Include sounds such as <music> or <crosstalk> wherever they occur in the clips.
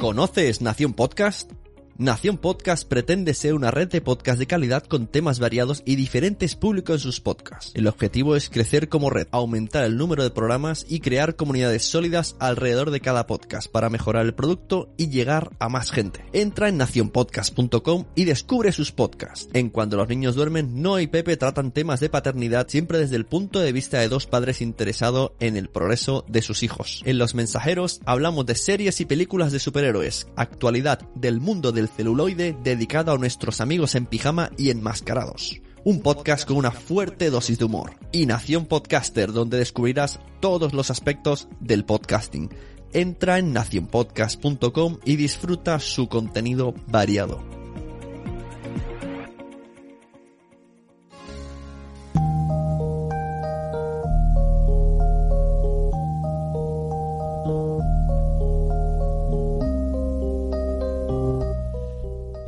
¿Conoces Nación Podcast? Nación Podcast pretende ser una red de podcast de calidad con temas variados y diferentes públicos en sus podcasts. El objetivo es crecer como red, aumentar el número de programas y crear comunidades sólidas alrededor de cada podcast para mejorar el producto y llegar a más gente. Entra en nacionpodcast.com y descubre sus podcasts. En Cuando los niños duermen, Noah y Pepe tratan temas de paternidad siempre desde el punto de vista de dos padres interesados en el progreso de sus hijos. En Los Mensajeros hablamos de series y películas de superhéroes, actualidad del mundo del celuloide dedicado a nuestros amigos en pijama y enmascarados. Un podcast con una fuerte dosis de humor. Y Nación Podcaster, donde descubrirás todos los aspectos del podcasting. Entra en nacionpodcast.com y disfruta su contenido variado.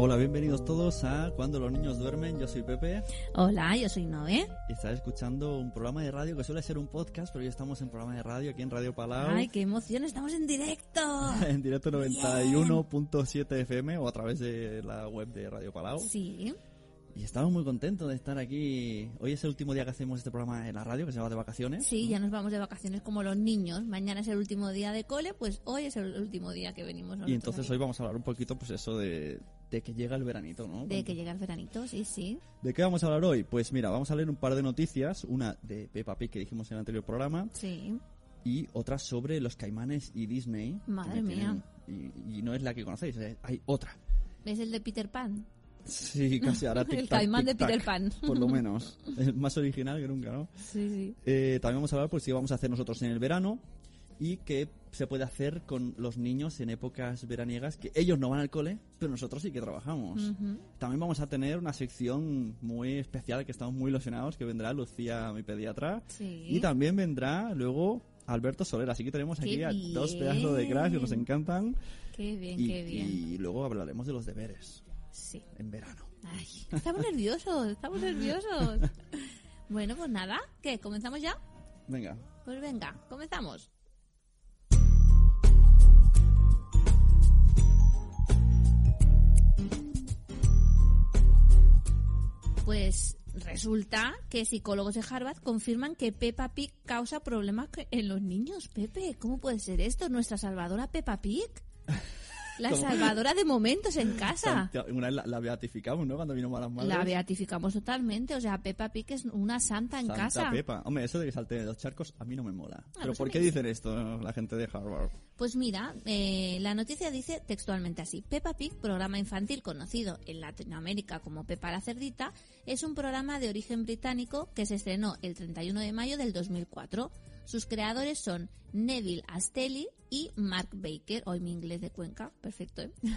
Hola, bienvenidos todos a Cuando los niños duermen. Yo soy Pepe. Hola, yo soy Noé. Y estás escuchando un programa de radio que suele ser un podcast, pero hoy estamos en programa de radio aquí en Radio Palau. Ay, qué emoción, estamos en directo. <laughs> en directo 91.7 FM o a través de la web de Radio Palau. Sí. Y estamos muy contentos de estar aquí. Hoy es el último día que hacemos este programa en la radio, que se va de vacaciones. Sí, ya nos vamos de vacaciones como los niños. Mañana es el último día de cole, pues hoy es el último día que venimos. Y entonces hoy vamos a hablar un poquito, pues eso de, de que llega el veranito, ¿no? De que llega el veranito, sí, sí. ¿De qué vamos a hablar hoy? Pues mira, vamos a leer un par de noticias. Una de Peppa Pig que dijimos en el anterior programa. Sí. Y otra sobre los caimanes y Disney. Madre mía. y, y no es la que conocéis, hay otra. ¿Es el de Peter Pan? Sí, <laughs> casi ahora El caimán de Peter Pan. Por lo menos. <laughs> Es más original que nunca, ¿no? Sí, sí. Eh, también vamos a hablar pues si vamos a hacer nosotros en el verano y qué se puede hacer con los niños en épocas veraniegas que ellos no van al cole, pero nosotros sí que trabajamos. Ujú. También vamos a tener una sección muy especial que estamos muy ilusionados, que vendrá Lucía, mi pediatra. Sí. Y también vendrá luego Alberto Soler. Así que tenemos aquí ¡Qué a dos pedazos de crash que nos encantan. Qué bien, Y, qué bien. y luego hablaremos de los deberes Sí. en verano. Ay, estamos nerviosos, estamos nerviosos. <laughs> bueno, pues nada, ¿qué? ¿Comenzamos ya? Venga. Pues venga, comenzamos. Pues resulta que psicólogos de Harvard confirman que Peppa Pig causa problemas en los niños. Pepe, ¿cómo puede ser esto? ¿Nuestra salvadora Peppa Pig? <laughs> La salvadora de momentos en <laughs> casa. Santa- Una vez la, la beatificamos, ¿no? Cuando vino Malas Madres. La beatificamos totalmente. O sea, Peppa Pig es una santa en Santa casa. Pepa. Hombre, eso de que salte de los charcos a mí no me mola. Pero pues a ¿por mí qué sí. dicen esto la gente de Harvard? Pues mira, eh, la noticia dice textualmente así. Peppa Pig, programa infantil conocido en Latinoamérica como Peppa la Cerdita, es un programa de origen británico que se estrenó el 31 de mayo del 2004. Sus creadores son Neville Astelli y Mark Baker, hoy mi inglés de Cuenca, perfecto. ¿eh? <laughs>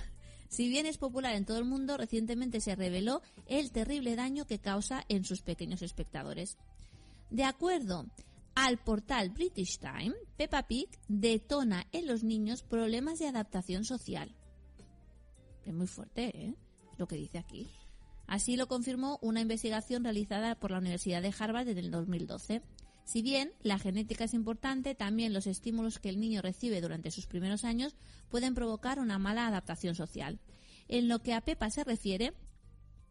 Si bien es popular en todo el mundo, recientemente se reveló el terrible daño que causa en sus pequeños espectadores. De acuerdo al portal British Time, Peppa Pig detona en los niños problemas de adaptación social. Es muy fuerte, ¿eh? Lo que dice aquí. Así lo confirmó una investigación realizada por la Universidad de Harvard en el 2012. Si bien la genética es importante, también los estímulos que el niño recibe durante sus primeros años pueden provocar una mala adaptación social. En lo que a Peppa se refiere,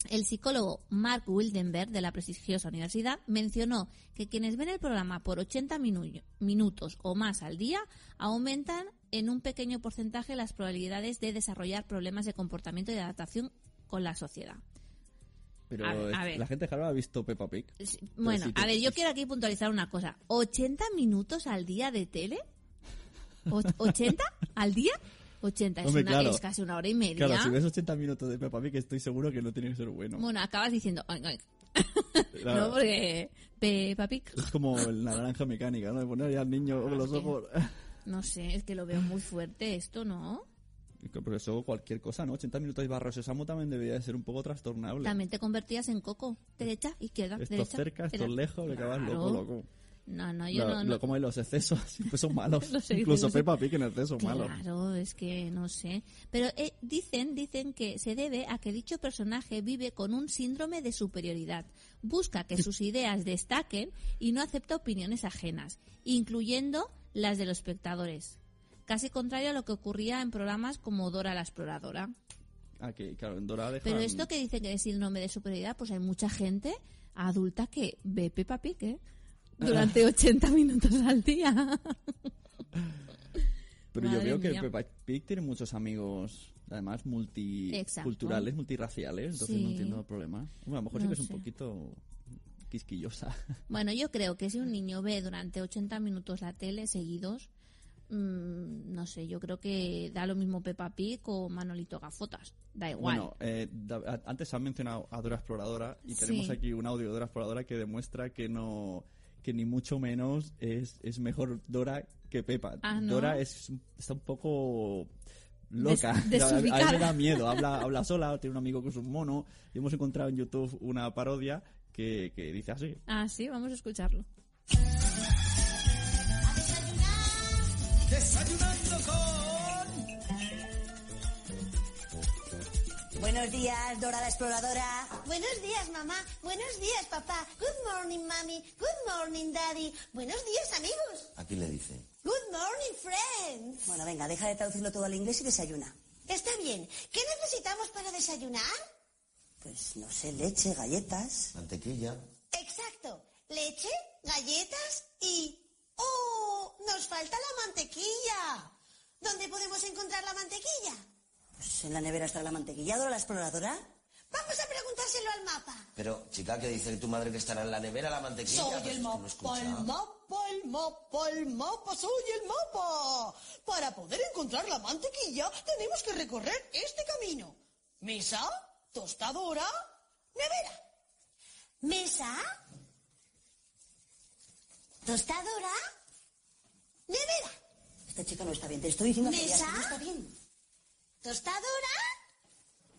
el psicólogo Mark Wildenberg de la prestigiosa universidad mencionó que quienes ven el programa por 80 minu- minutos o más al día aumentan en un pequeño porcentaje las probabilidades de desarrollar problemas de comportamiento y adaptación con la sociedad. Pero A- a ver. la gente de Harvard ha visto Peppa Pig. Sí, Bueno, sí, a ver, yo quiero aquí puntualizar una cosa. ¿80 minutos al día de tele? O- ¿80 <laughs> al día? 80 es, Hombre, una- claro. es casi una hora y media. Claro, si ves 80 minutos de Peppa Pig estoy seguro que no tiene que ser bueno. Bueno, acabas diciendo... "Oink, oink". Claro, No, porque Peppa Pig... Es como la naranja mecánica, ¿no? De poner ya al niño los ojos... No sé, es que lo veo muy fuerte esto, ¿no? Pero eso cualquier cosa, ¿no? 80 minutos de barro sésamo también debería de ser un poco trastornable. También te convertías en coco. Derecha, izquierda, Estos derecha. cerca, estos izquierda. lejos, le acabas Claro. loco, loco. No, no, yo Lo- no... lo- no- como los excesos, <laughs> siempre son <laughs> malos. Los Incluso. Peppa Pig en exceso malo. Claro, es que no sé. Pero eh, dicen, dicen que se debe a que dicho personaje vive con un síndrome de superioridad. Busca que sus <laughs> ideas destaquen y no acepta opiniones ajenas, incluyendo las de los espectadores. Casi contrario a lo que ocurría en programas como Dora la Exploradora. Ah, que claro, en Dora dejan- Pero esto que dice que es síndrome de superioridad, pues hay mucha gente adulta que ve Peppa Pig ¿eh? durante 80 minutos al día. Pero yo veo que. Peppa Pig tiene muchos amigos, además multiculturales, multirraciales, entonces no entiendo el problema. Bueno, a lo mejor sí que es un poquito quisquillosa. Bueno, yo creo que si un niño ve durante 80 minutos la tele seguidos, mm, no sé, yo creo que da lo mismo Peppa Pig o Manolito Gafotas. Da igual. Bueno, eh, da- antes han mencionado a Dora Exploradora y tenemos Sí. aquí un audio de Dora Exploradora que demuestra que no que ni mucho menos es, es mejor Dora que Peppa. Ah, ¿no? Dora es, está un poco loca. Des- <laughs> a, a mí me da <laughs> miedo. Habla, <laughs> habla sola, tiene un amigo que es un mono y hemos encontrado en YouTube una parodia que, que dice así. Ah, sí, vamos a escucharlo. Desayunando con... Buenos días, Dora la Exploradora. Buenos días, mamá. Buenos días, papá. Good morning, mami. Good morning, daddy. Buenos días, amigos. ¿A quién le dice? Good morning, friends. Bueno, venga, deja de traducirlo todo al inglés y desayuna. Está bien. ¿Qué necesitamos para desayunar? Pues no sé, leche, galletas. Mantequilla. Exacto. Leche, galletas y... ¡Oh! Nos falta la mantequilla. ¿Dónde podemos encontrar la mantequilla? Pues en la nevera está la mantequilla, Dora la Exploradora. Vamos a preguntárselo al mapa. Pero, chica, que dice tu madre que estará en la nevera la mantequilla. Soy Pues el mapa, el mapa, el mapa, el mapa, soy el mapa. Para poder encontrar la mantequilla tenemos que recorrer este camino. Mesa, tostadora, nevera. Mesa, tostadora, nevera. Esta chica no está bien, te estoy diciendo que ya ¿Mesa? no está bien. Tostadora,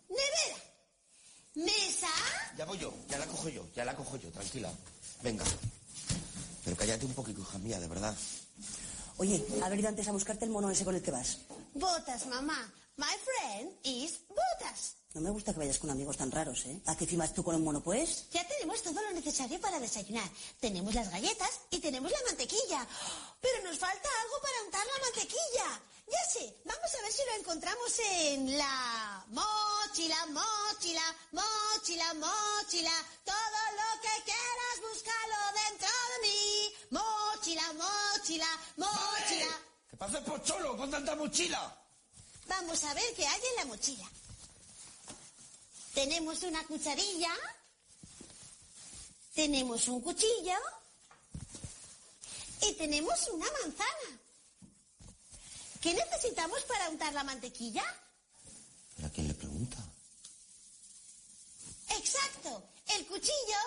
nevera. Mesa, Ya voy yo, ya la cojo yo, ya la cojo yo, tranquila. Venga. Pero cállate un poquito, hija mía, de verdad. Oye, haber ido antes a buscarte el mono ese con el que vas. botas, mamá. My friend is botas. No me gusta que vayas con amigos tan raros, ¿eh? ¿A qué firmas tú con el mono, pues? Ya tenemos todo lo necesario para desayunar. Tenemos las galletas y tenemos la mantequilla. Pero nos falta algo para untar la mantequilla. Ya sé, vamos a ver si lo encontramos en la mochila, mochila, mochila, mochila. Todo lo que quieras, búscalo dentro de mí. Mochila, mochila, mochila. ¿Qué pasa, pocholo, con tanta mochila? Vamos a ver qué hay en la mochila. Tenemos una cucharilla. Tenemos un cuchillo. Y tenemos una manzana. ¿Qué necesitamos para untar la mantequilla? ¿Pero a quién le pregunta? Exacto, el cuchillo.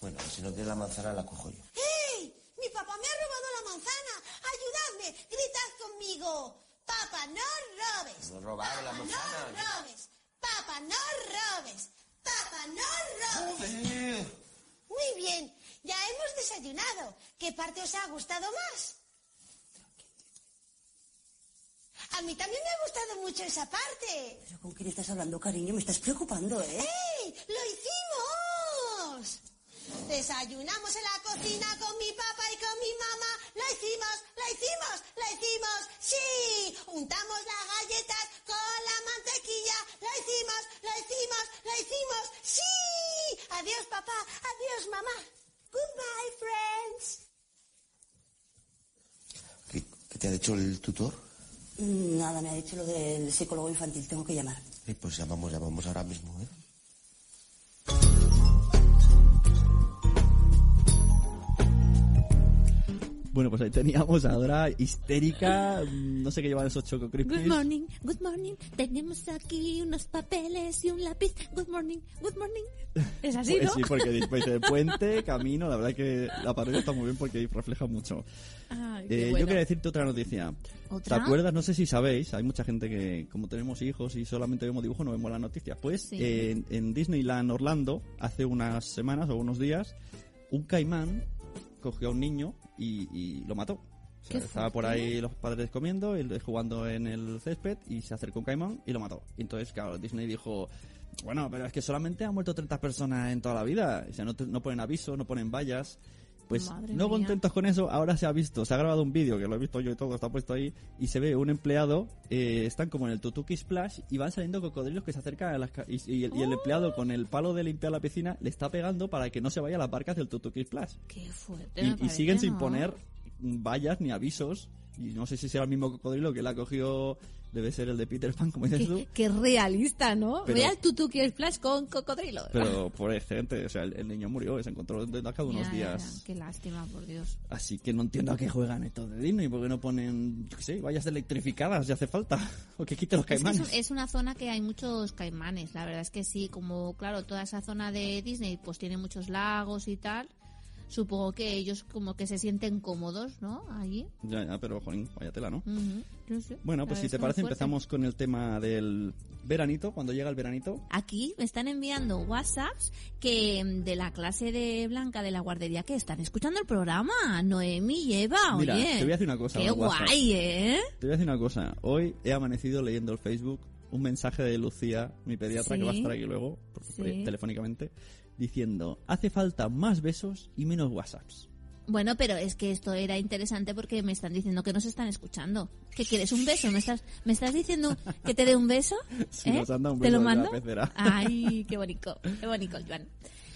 Bueno, si no tiene la manzana, la cojo yo. ¡Hey! Mi papá me ha robado la manzana. Ayudadme, gritad conmigo. Papá, no robes. Robaron la manzana. No robes. Papá, no robes. Papá, no robes. ¡Joder! Muy bien, ya hemos desayunado. ¿Qué parte os ha gustado más? A mí también me ha gustado mucho esa parte. ¿Pero con quién estás hablando, cariño? Me estás preocupando, ¿eh? ¡Ey! ¡Lo hicimos! Desayunamos en la cocina con mi papá y con mi mamá. ¡Lo hicimos! ¡Lo hicimos! ¡Lo hicimos! ¡Sí! Untamos las galletas con la mantequilla. ¡Lo hicimos! ¡Lo hicimos! ¡Lo hicimos! ¡Sí! Adiós, papá. Adiós, mamá. Goodbye, friends. ¿Qué, qué te ha dicho el tutor? Mm, Nada, me ha dicho lo del psicólogo infantil. Tengo que llamar. Eh, pues llamamos, llamamos ahora mismo, ¿eh? Bueno, pues ahí teníamos a Dora histérica, no sé qué llevan esos Choco Crispies. Good morning, good morning. Tenemos aquí unos papeles y un lápiz. Good morning, good morning. Es así, Pues ¿no? sí, porque <laughs> después de puente, camino, la verdad que la parodia está muy bien porque refleja mucho. Ay, Eh, Yo quería decirte otra noticia. ¿Otra? ¿Te acuerdas? No sé si sabéis, hay mucha gente que, como tenemos hijos y solamente vemos dibujos, no vemos las noticias. Pues Sí. en, en Disneyland Orlando, hace unas semanas o unos días, un caimán cogió a un niño y, y lo mató. O sea, estaba por ahí los padres comiendo, él jugando en el césped y se acercó un caimán y lo mató. Y entonces, claro, Disney dijo, bueno, pero es que solamente han muerto 30 personas en toda la vida. O sea, no, no ponen aviso, no ponen vallas. Pues Madre no mía. contentos con eso, ahora se ha visto, se ha grabado un vídeo, que lo he visto yo y todo, está puesto ahí, y se ve un empleado, eh, están como en el Tutuki Splash y van saliendo cocodrilos que se acercan a las... ca- Y, y el, y el empleado con el palo de limpiar la piscina le está pegando para que no se vaya a las barcas del Tutuki Splash. Qué fuerte. me Y, siguen sin poner vallas ni avisos. Y no sé si será el mismo cocodrilo que la cogió, debe ser el de Peter Pan, como dices tú. Qué, realista, ¿no? Pero- Ve al Tutuki Splash con cocodrilo. Pero por gente, o sea, el, el niño murió, se encontró de acá unos Ya, días. ya. Qué lástima, por Dios. Así que no entiendo a qué juegan estos de Disney, porque no ponen, yo qué sé, vallas electrificadas si hace falta, <laughs> o que quiten los Es, que es, caimanes. un- es una zona que hay muchos caimanes, la verdad es que sí, como claro, toda esa zona de Disney pues tiene muchos lagos y tal. Supongo que ellos como que se sienten cómodos, ¿no? Allí. Ya, ya, pero jolín, vaya tela, ¿no? Ujú, no sé, Bueno, pues si te parece fuerte. empezamos con el tema del veranito, cuando llega el veranito. Aquí me están enviando WhatsApps que mm, de la clase de Blanca de la guardería que están escuchando el programa. Noemi y Eva, Mira, oye. te voy a decir una cosa, Qué guay, ¿eh? Te voy a decir una cosa, hoy he amanecido leyendo el Facebook un mensaje de Lucía, mi pediatra, Sí. que va a estar aquí luego, por- Sí. telefónicamente, diciendo, hace falta más besos y menos WhatsApps. Bueno, pero es que esto era interesante porque me están diciendo que nos están escuchando. ¿Que quieres un beso? ¿Me estás, me estás diciendo que te dé un beso? <laughs> Sí, ¿Eh? nos han dado un ¿Te lo beso en la mando? Ay, <laughs> qué bonito, qué bonito, Joan.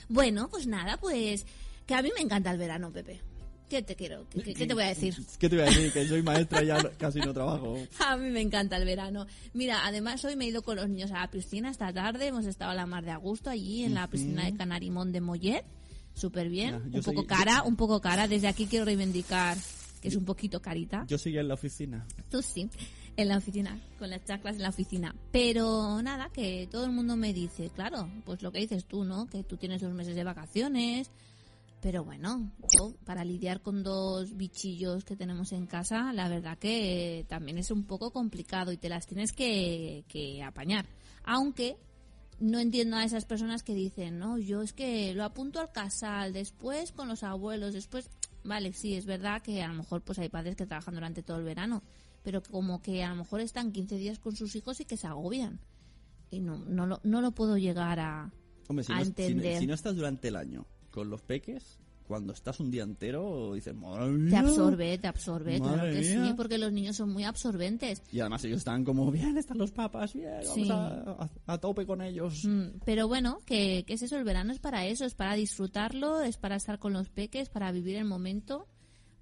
Bueno, pues nada, pues que a mí me encanta el verano, Pepe. ¿Qué te quiero? ¿Qué, qué- te voy a decir? <laughs> ¿Qué te voy a decir? Que soy maestra y ya casi no trabajo. <laughs> A mí me encanta el verano. Mira, además hoy me he ido con los niños a la piscina esta tarde. Hemos estado a la mar de agosto allí en la piscina de Canarimón de Mollet. Súper bien. Un poco soy- cara, un poco cara. Desde aquí quiero reivindicar que es un poquito carita. Yo seguía en la oficina. Tú sí, en la oficina, con las chaclas en la oficina. Pero nada, que todo el mundo me dice, claro, pues lo que dices tú, ¿no? Que tú tienes dos meses de vacaciones. Pero bueno, yo, para lidiar con dos bichillos que tenemos en casa, la verdad que también es un poco complicado y te las tienes que, que apañar. Aunque no entiendo a esas personas que dicen, no, yo es que lo apunto al casal, después con los abuelos, después, vale, sí, es verdad que a lo mejor pues hay padres que trabajan durante todo el verano, pero como que a lo mejor están 15 días con sus hijos y que se agobian. Y no, no, lo, no lo puedo llegar a... Hombre, si A no, si no- entender. si no estás durante el año con los peques, cuando estás un día entero, dices, madre mía. Te absorbe, te absorbe, claro que sí, mía. porque los niños son muy absorbentes. Y además ellos están como, bien, están los papas, bien, vamos Sí. a, a- a tope con ellos. Mm, Pero bueno, que, que es eso, el verano es para eso, es para disfrutarlo, es para estar con los peques, para vivir el momento,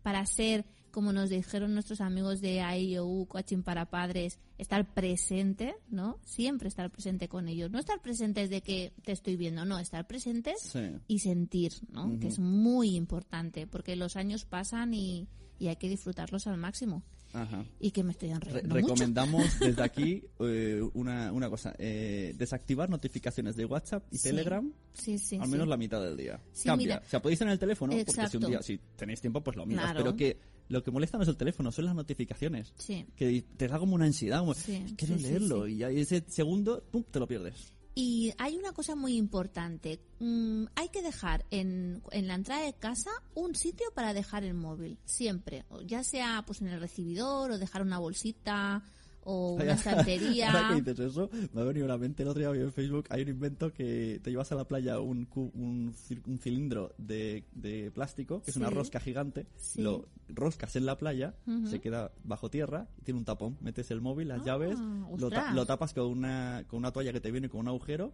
para ser, como nos dijeron nuestros amigos de AIOU, Coaching para Padres, estar presente, ¿no? Siempre estar presente con ellos. No estar presentes de que te estoy viendo, no, estar presentes Sí. y sentir, ¿no? Que es muy importante, porque los años pasan y, y hay que disfrutarlos al máximo. Ajá. Y que me estoy Re- enredando mucho. recomendamos <laughs> desde aquí eh, una, una cosa, eh, desactivar notificaciones de WhatsApp y Sí. Telegram Sí, sí, al menos la mitad del día. Cambia. O sea, podéis en el teléfono, porque si un día, si tenéis tiempo, pues lo miras. Claro. Pero que lo que molesta no es el teléfono, son las notificaciones. Sí. Que te da como una ansiedad, como, Sí, quiero sí, leerlo, y ese segundo, pum, te lo pierdes. Y hay una cosa muy importante. Mm, hay que dejar en, en la entrada de casa un sitio para dejar el móvil. Siempre. Ya sea pues en el recibidor o dejar una bolsita o una estantería. Ahora que dices eso, me ha venido a la mente el otro día vi en Facebook, hay un invento que te llevas a la playa un, cu- un, un cilindro de, de plástico, que es una rosca gigante, Sí. lo roscas en la playa, se queda bajo tierra, y tiene un tapón, metes el móvil, las Ah, llaves, lo, ta- lo tapas con una, con una toalla que te viene con un agujero,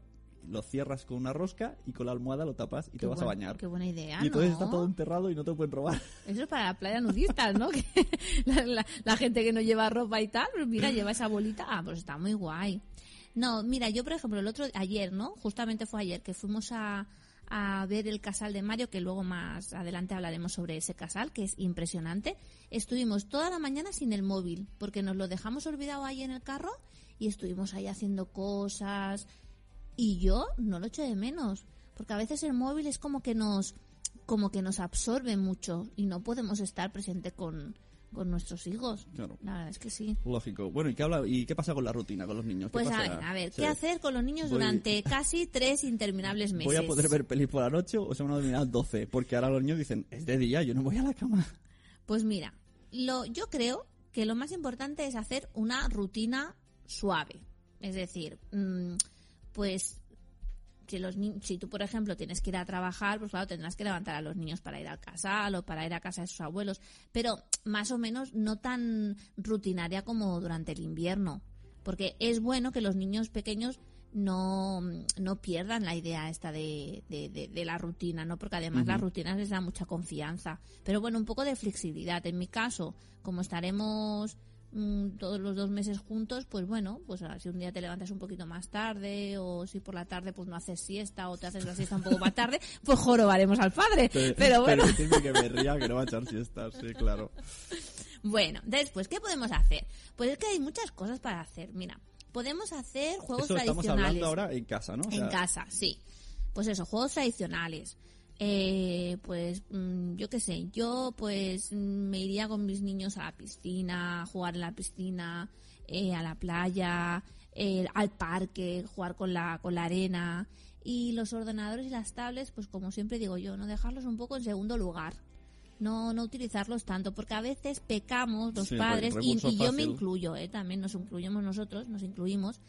lo cierras con una rosca y con la almohada lo tapas y Qué te vas a bañar. Qué buena idea, y entonces ¿no? está todo enterrado y no te pueden robar. <laughs> Eso es para la playa nudistas, ¿no? <laughs> Que la, la- la gente que no lleva ropa y tal, pues mira, lleva esa bolita, ah, pues está muy guay. No, mira, yo por ejemplo, el otro, ayer, ¿no? Justamente fue ayer que fuimos a, a ver el casal de Mario, que luego más adelante hablaremos sobre ese casal, que es impresionante. Estuvimos toda la mañana sin el móvil, porque nos lo dejamos olvidado ahí en el carro y estuvimos ahí haciendo cosas. Y yo no lo echo de menos, porque a veces el móvil es como que nos, como que nos absorbe mucho y no podemos estar presente con, con nuestros hijos. Claro. La verdad es que sí. Lógico. Bueno, ¿y qué, habla, ¿y qué pasa con la rutina, con los niños? ¿Qué Pues a ver, a ver, Sí. ¿qué hacer con los niños Voy- durante <laughs> casi tres interminables meses? Voy a poder ver pelis por la noche o se van a dormir a las 12, porque ahora los niños dicen, es de día, yo no voy a la cama. Pues mira, lo, yo creo que lo más importante es hacer una rutina suave. Es decir, mm, pues si, los ni- si tú, por ejemplo, tienes que ir a trabajar, pues claro, tendrás que levantar a los niños para ir al casal o para ir a casa de sus abuelos, pero más o menos no tan rutinaria como durante el invierno, porque es bueno que los niños pequeños no, no pierdan la idea esta de, de, de- de la rutina, ¿no? Porque además la rutina les da mucha confianza. Pero bueno, un poco de flexibilidad. En mi caso, como estaremos mm, todos los dos meses juntos, pues bueno, pues ah, si un día te levantas un poquito más tarde o si por la tarde pues no haces siesta o te haces la siesta un poco más tarde, <laughs> pues jorobaremos al padre. Pero bueno. Permitidme que me ría, que no va a echar siestas, sí, claro. Bueno, después, ¿qué podemos hacer? Pues es que hay muchas cosas para hacer. Mira, podemos hacer juegos Esto estamos tradicionales. hablando ahora en casa, ¿no? O En casa, sí. Pues eso, juegos tradicionales. Eh, pues mm, yo qué sé, yo pues me iría con mis niños a la piscina, jugar en la piscina, eh, a la playa, eh, al parque, jugar con la, con la arena. Y los ordenadores y las tablets, pues como siempre digo yo, no dejarlos un poco en segundo lugar. No, no utilizarlos tanto, porque a veces pecamos los Sí, padres, y, yo me incluyo, ¿eh? también nos incluimos nosotros, nos incluimos,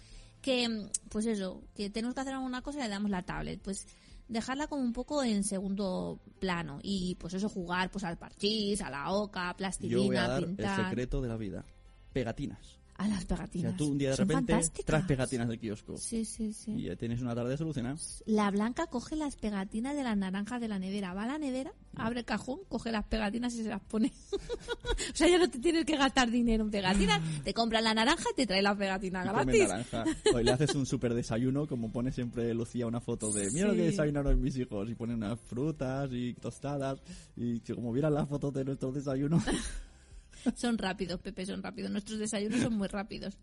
que, mm, pues eso, que tenemos que hacer alguna cosa y le damos la tablet. Pues dejarla como un poco en segundo plano y pues eso, jugar pues al parchís, a la oca, yo voy a plastilina, dar pintar, el secreto de la vida. Pegatinas. A las O pegatinas. sea, tú un día de Son repente fantásticas. traes pegatinas del kiosco. Sí, sí, sí. Y ya tienes una tarde solucionada. La blanca coge las pegatinas de las naranjas de la nevera. Va a la nevera, abre el cajón, coge las pegatinas y se las pone. <laughs> o sea, ya no te tienes que gastar dinero en pegatinas. <laughs> Te compras la naranja y te trae la pegatina gratis. naranja. O le haces un super desayuno, como pone siempre Lucía una foto de mira lo que Sí. desayunaron mis hijos. Y pone unas frutas y tostadas. Y como vieran las fotos de nuestro desayuno. <laughs> Son rápidos, Pepe, son rápidos. Nuestros desayunos son muy rápidos.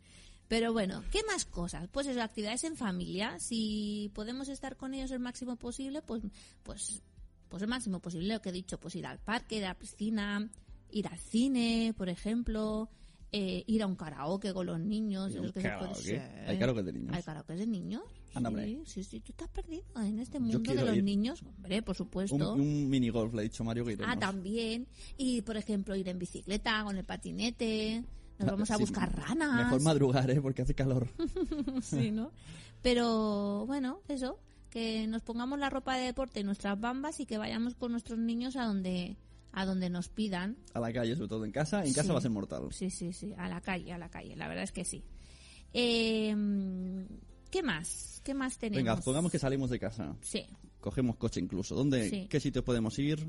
Pero bueno, ¿qué más cosas? Pues eso, actividades en familia. Si podemos estar con ellos el máximo posible, pues, pues, pues el máximo posible. Lo que he dicho, pues ir al parque, ir a la piscina, ir al cine, por ejemplo, eh, ir a un karaoke con los niños. Un que karaoke. Hay karaoke de niños. Hay karaoke de niños. Anda, sí, hombre. sí, sí, tú estás perdido en este mundo de los ir. niños. Hombre, por supuesto. un, un mini golf, le ha dicho Mario que iremos. Ah, también. Y, por ejemplo, ir en bicicleta, con el patinete. Nos vamos a sí, buscar ranas. Mejor madrugar, ¿eh? Porque hace calor. <laughs> Sí, ¿no? Pero, bueno, eso. Que nos pongamos la ropa de deporte y nuestras bambas y que vayamos con nuestros niños a donde a donde nos pidan. A la calle, sobre todo en casa. En casa va a ser mortal. Sí, sí, sí. A la calle, a la calle. La verdad es que sí. Eh, ¿Qué más? ¿Qué más tenemos? Venga, pongamos que salimos de casa. Sí. Cogemos coche incluso. ¿Dónde, Sí. ¿Qué sitios podemos ir?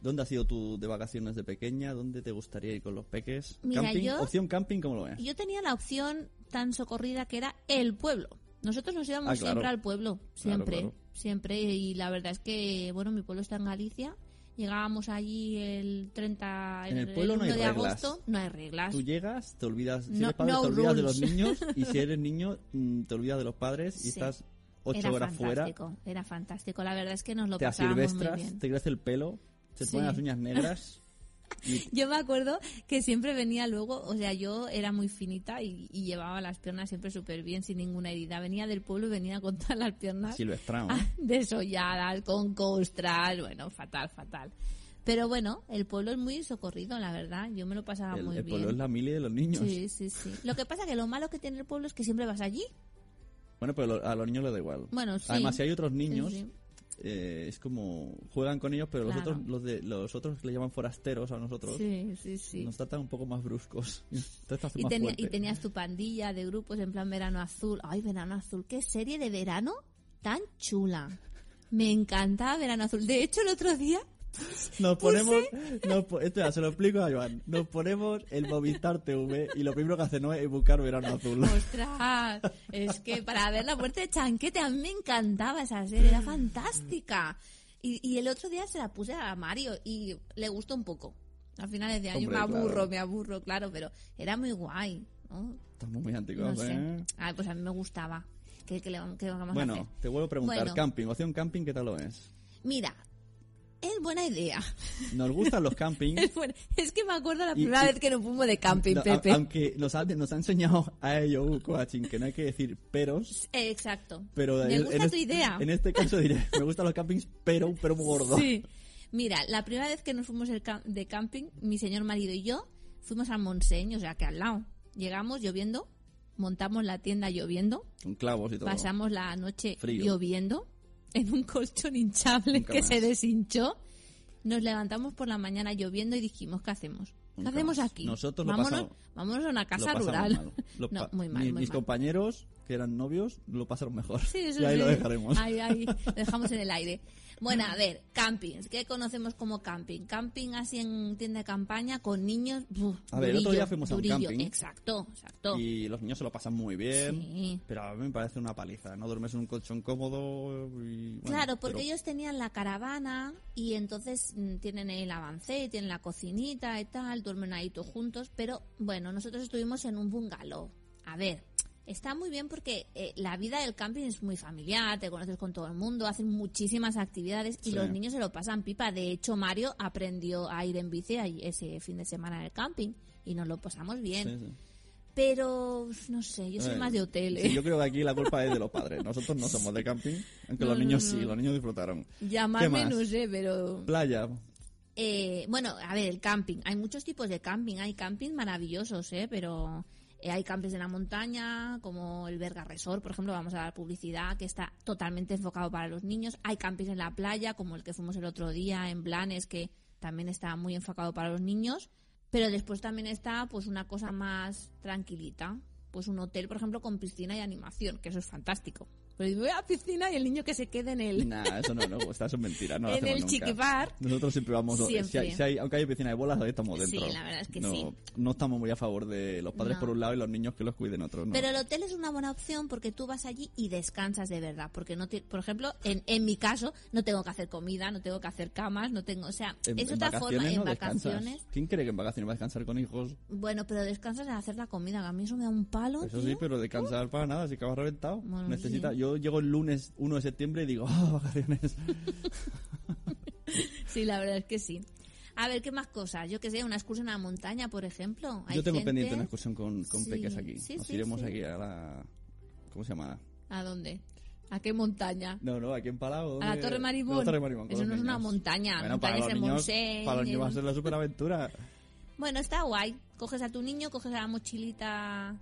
¿Dónde has sido tú de vacaciones de pequeña? ¿Dónde te gustaría ir con los peques? Mira, ¿Camping? yo- ¿Opción camping? ¿Cómo lo ves? Yo tenía la opción tan socorrida que era el pueblo. Nosotros nos íbamos Ah, claro. siempre al pueblo, siempre, claro. siempre. Y la verdad es que, bueno, mi pueblo está en Galicia. Llegábamos allí el 30 En el pueblo no 1 hay de reglas. agosto. No hay reglas. Tú llegas, te olvidas, si No- eres padre no te olvidas de los rules. niños y si eres <laughs> niño mm, te olvidas de los padres y Sí. estás ocho era horas fuera, fantástico, era fantástico. La verdad es que nos lo te pasábamos muy bien. te crece el pelo, se te Sí. ponen las uñas negras <laughs> <laughs> Yo me acuerdo que siempre venía luego, o sea, yo era muy finita y, y llevaba las piernas siempre súper bien, sin ninguna herida. Venía del pueblo y venía con todas las piernas silvestrado. <laughs> desolladas, con costras, bueno, fatal, fatal. Pero bueno, el pueblo es muy socorrido, la verdad. Yo me lo pasaba el muy el bien. pueblo es la mili de los niños. Sí, sí, sí. Lo que pasa que lo malo que tiene el pueblo es que siempre vas allí. Bueno, pero a los niños les da igual. Bueno, sí. Además, si hay otros niños, Sí, sí. Eh, es como juegan con ellos, pero los otros los de los otros le llaman forasteros a nosotros. Sí, sí, sí. Nos tratan un poco más bruscos. <laughs> Entonces Y, fuerte. y tenías tu pandilla de grupos en plan verano azul. Ay, verano azul. Qué serie de verano tan chula. Me encantaba verano azul. De hecho, el otro día <laughs> Nos ponemos, nos po- espera, se lo explico a Joan. Nos ponemos el Movistar TV y lo primero que hace no es buscar verano azul. Ostras, es que para ver la muerte de Chanquete a mí me encantaba esa serie, era fantástica. Y, y el otro día se la puse a Mario y le gustó un poco. Al final de año Hombre, me aburro, claro. me aburro, claro, pero era muy guay, ¿no? Estamos muy No antiguos, sé. ¿eh? Ay, pues a mí me gustaba. ¿Qué, qué le qué vamos a Bueno, hacer? te vuelvo a preguntar, Bueno. camping, opción camping, ¿qué tal lo es? Mira, es buena idea. Nos gustan los campings. <laughs> Es, que me acuerdo la primera y- vez que nos fuimos de camping, No, a- Pepe. aunque nos ha, nos ha enseñado a ello coaching que no hay que decir peros, Exacto. pero me en, gusta en tu este, idea. en este caso diré, me gustan los campings, pero un pero muy gordo. Sí. Mira, la primera vez que nos fuimos de camping, mi señor marido y yo fuimos a Montseny, o sea que al lado. Llegamos lloviendo, montamos la tienda lloviendo, Con clavos y todo. pasamos la noche Frío. lloviendo, en un colchón hinchable Nunca que más. se deshinchó. Nos levantamos por la mañana lloviendo y dijimos, ¿qué hacemos? ¿Qué Nunca hacemos más. aquí? Nosotros lo vámonos, pasamos- vámonos a una Lo casa pasamos rural. mal. Lo <laughs> no, pa- muy mal, mi- muy mis mal. compañeros, que eran novios, lo pasaron mejor. Sí, eso <laughs> y ahí sí. lo dejaremos. Ahí, ahí, <laughs> lo dejamos en el aire. Bueno, a ver, campings. ¿Qué conocemos como camping? Camping así en tienda de campaña con niños. A ver, el otro día fuimos a un camping. Exacto, exacto. Y los niños se lo pasan muy bien. Sí. Pero a mí me parece una paliza. No duermes en un colchón cómodo y... bueno, Claro, porque pero- ellos tenían la caravana y entonces mm, tienen el avance, tienen la cocinita y tal, duermen ahí todos juntos, pero bueno, nosotros estuvimos en un bungalow. A ver, está muy bien porque eh, la vida del camping es muy familiar, te conoces con todo el mundo, hacen muchísimas actividades y Sí. los niños se lo pasan pipa. De hecho, Mario aprendió a ir en bici ese fin de semana en el camping y nos lo pasamos bien. Sí, sí. Pero, no sé, yo soy Eh, más de hotel. sí, yo creo que aquí la culpa es de los padres. <laughs> Nosotros no somos de camping, aunque No, los niños no, sí, los niños disfrutaron. Llamarme no sé, pero... Playa. Eh, bueno, a ver, el camping. Hay muchos tipos de camping. Hay campings maravillosos, ¿eh? Pero eh, hay campings en la montaña, como el Berga Resort, por ejemplo, vamos a dar publicidad, que está totalmente enfocado para los niños. Hay campings en la playa, como el que fuimos el otro día en Blanes, que también está muy enfocado para los niños. Pero después también está, pues, una cosa más tranquilita. Pues un hotel, por ejemplo, con piscina y animación, que eso es fantástico. Pero yo voy a la piscina y el niño que se quede en el... Nah, eso no, eso es mentira. No lo <laughs> En el nunca. chiquibar. Nosotros siempre vamos. Siempre. Si hay, si hay- aunque haya piscina de bolas, ahí estamos Sí, dentro. la verdad es que no, sí. No estamos muy a favor de los padres No. por un lado y los niños que los cuiden otros. No. Pero el hotel es una buena opción porque tú vas allí y descansas de verdad. Porque no, te- por ejemplo, en, en mi caso, no tengo que hacer comida, no tengo que hacer camas, no tengo, o sea, en, es en otra forma. En descansas. vacaciones, ¿Quién cree que en vacaciones va a descansar con hijos? bueno, pero descansas en hacer la comida. A mí eso me da un palo. Eso tío. sí, pero descansar para nada, si acabas reventado. Bueno, Necesita, sí. Yo llego el lunes 1 de septiembre y digo, ah, vacaciones. <laughs> Sí, la verdad es que sí. A ver, ¿qué más cosas? Yo que sé, una excursión a la montaña, por ejemplo. Hay Yo tengo gente- pendiente una excursión con, con Sí, peques aquí. sí, Nos sí, iremos aquí a la... ¿Cómo se llama? ¿A dónde? ¿A qué montaña? No, no, aquí en Palau. ¿A la. Torre Marimón? La Torre Marimón, con Eso no es una montaña, Bueno, para montañas los en niños, Montseny, para los niños va a ser la superaventura. <laughs> Bueno, está guay. Coges a tu niño, coges a la mochilita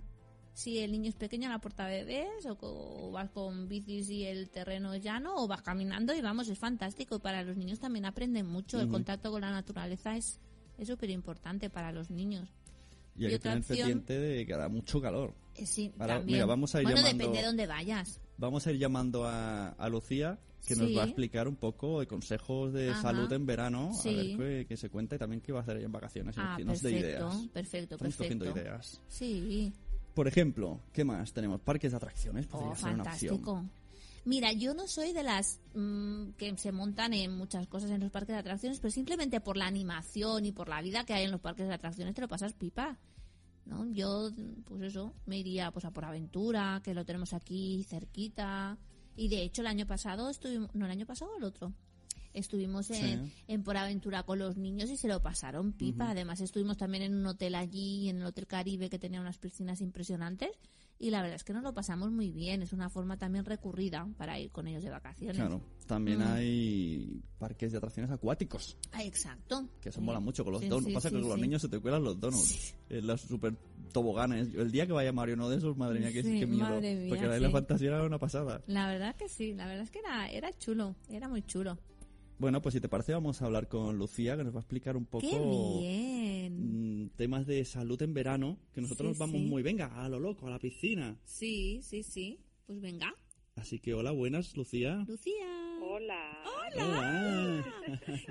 si el niño es pequeño a la puerta de bebés o, o vas con bicis y el terreno es llano o vas caminando y vamos, es fantástico. Para los niños también aprenden mucho. El contacto con la naturaleza es es súper importante para los niños. Y hay Y que tener opción- pendiente de que hará mucho calor. Eh, sí, Ahora, también. mira, vamos a ir bueno, llamando- depende de dónde vayas. Vamos a ir llamando a, a Lucía, que nos va a explicar un poco de consejos de Ajá. salud en verano, Sí. a ver qué, qué se cuenta y también qué va a hacer ella en vacaciones. Ah, que nos perfecto, ideas. perfecto, Estamos perfecto. ideas. Sí. Por ejemplo, ¿qué más tenemos? Parques de atracciones, podría Oh, ser una opción. fantástico. Mira, yo no soy de las mm, que se montan en muchas cosas en los parques de atracciones, pero simplemente por la animación y por la vida que hay en los parques de atracciones te lo pasas pipa. ¿no? Yo, pues eso, me iría pues a por aventura, que lo tenemos aquí cerquita. Y de hecho el año pasado estuvimos, no el año pasado el otro. Estuvimos en, Sí. en Por Aventura con los niños y se lo pasaron pipa. Además estuvimos también en un hotel allí, en el Hotel Caribe, que tenía unas piscinas impresionantes. Y la verdad es que nos lo pasamos muy bien. Es una forma también recurrida para ir con ellos de vacaciones. Claro, también Mm. hay parques de atracciones acuáticos, Ah, exacto. que eso Sí. mola mucho con los Sí, donuts. Pasa que con los niños se te cuelan los donuts, en los super toboganes. El día que vaya Mario uno de esos, madre mía, qué miedo. mía, porque la sí. fantasía era una pasada. La verdad que sí, la verdad es que era, era chulo, era muy chulo. Bueno, pues si te parece vamos a hablar con Lucía, que nos va a explicar un poco ¡Qué bien! mm, temas de salud en verano, que nosotros Sí, vamos sí. muy, venga, a lo loco, a la piscina. Sí, sí, sí. Pues venga, Así que hola, buenas, Lucía. Lucía. Hola. Hola.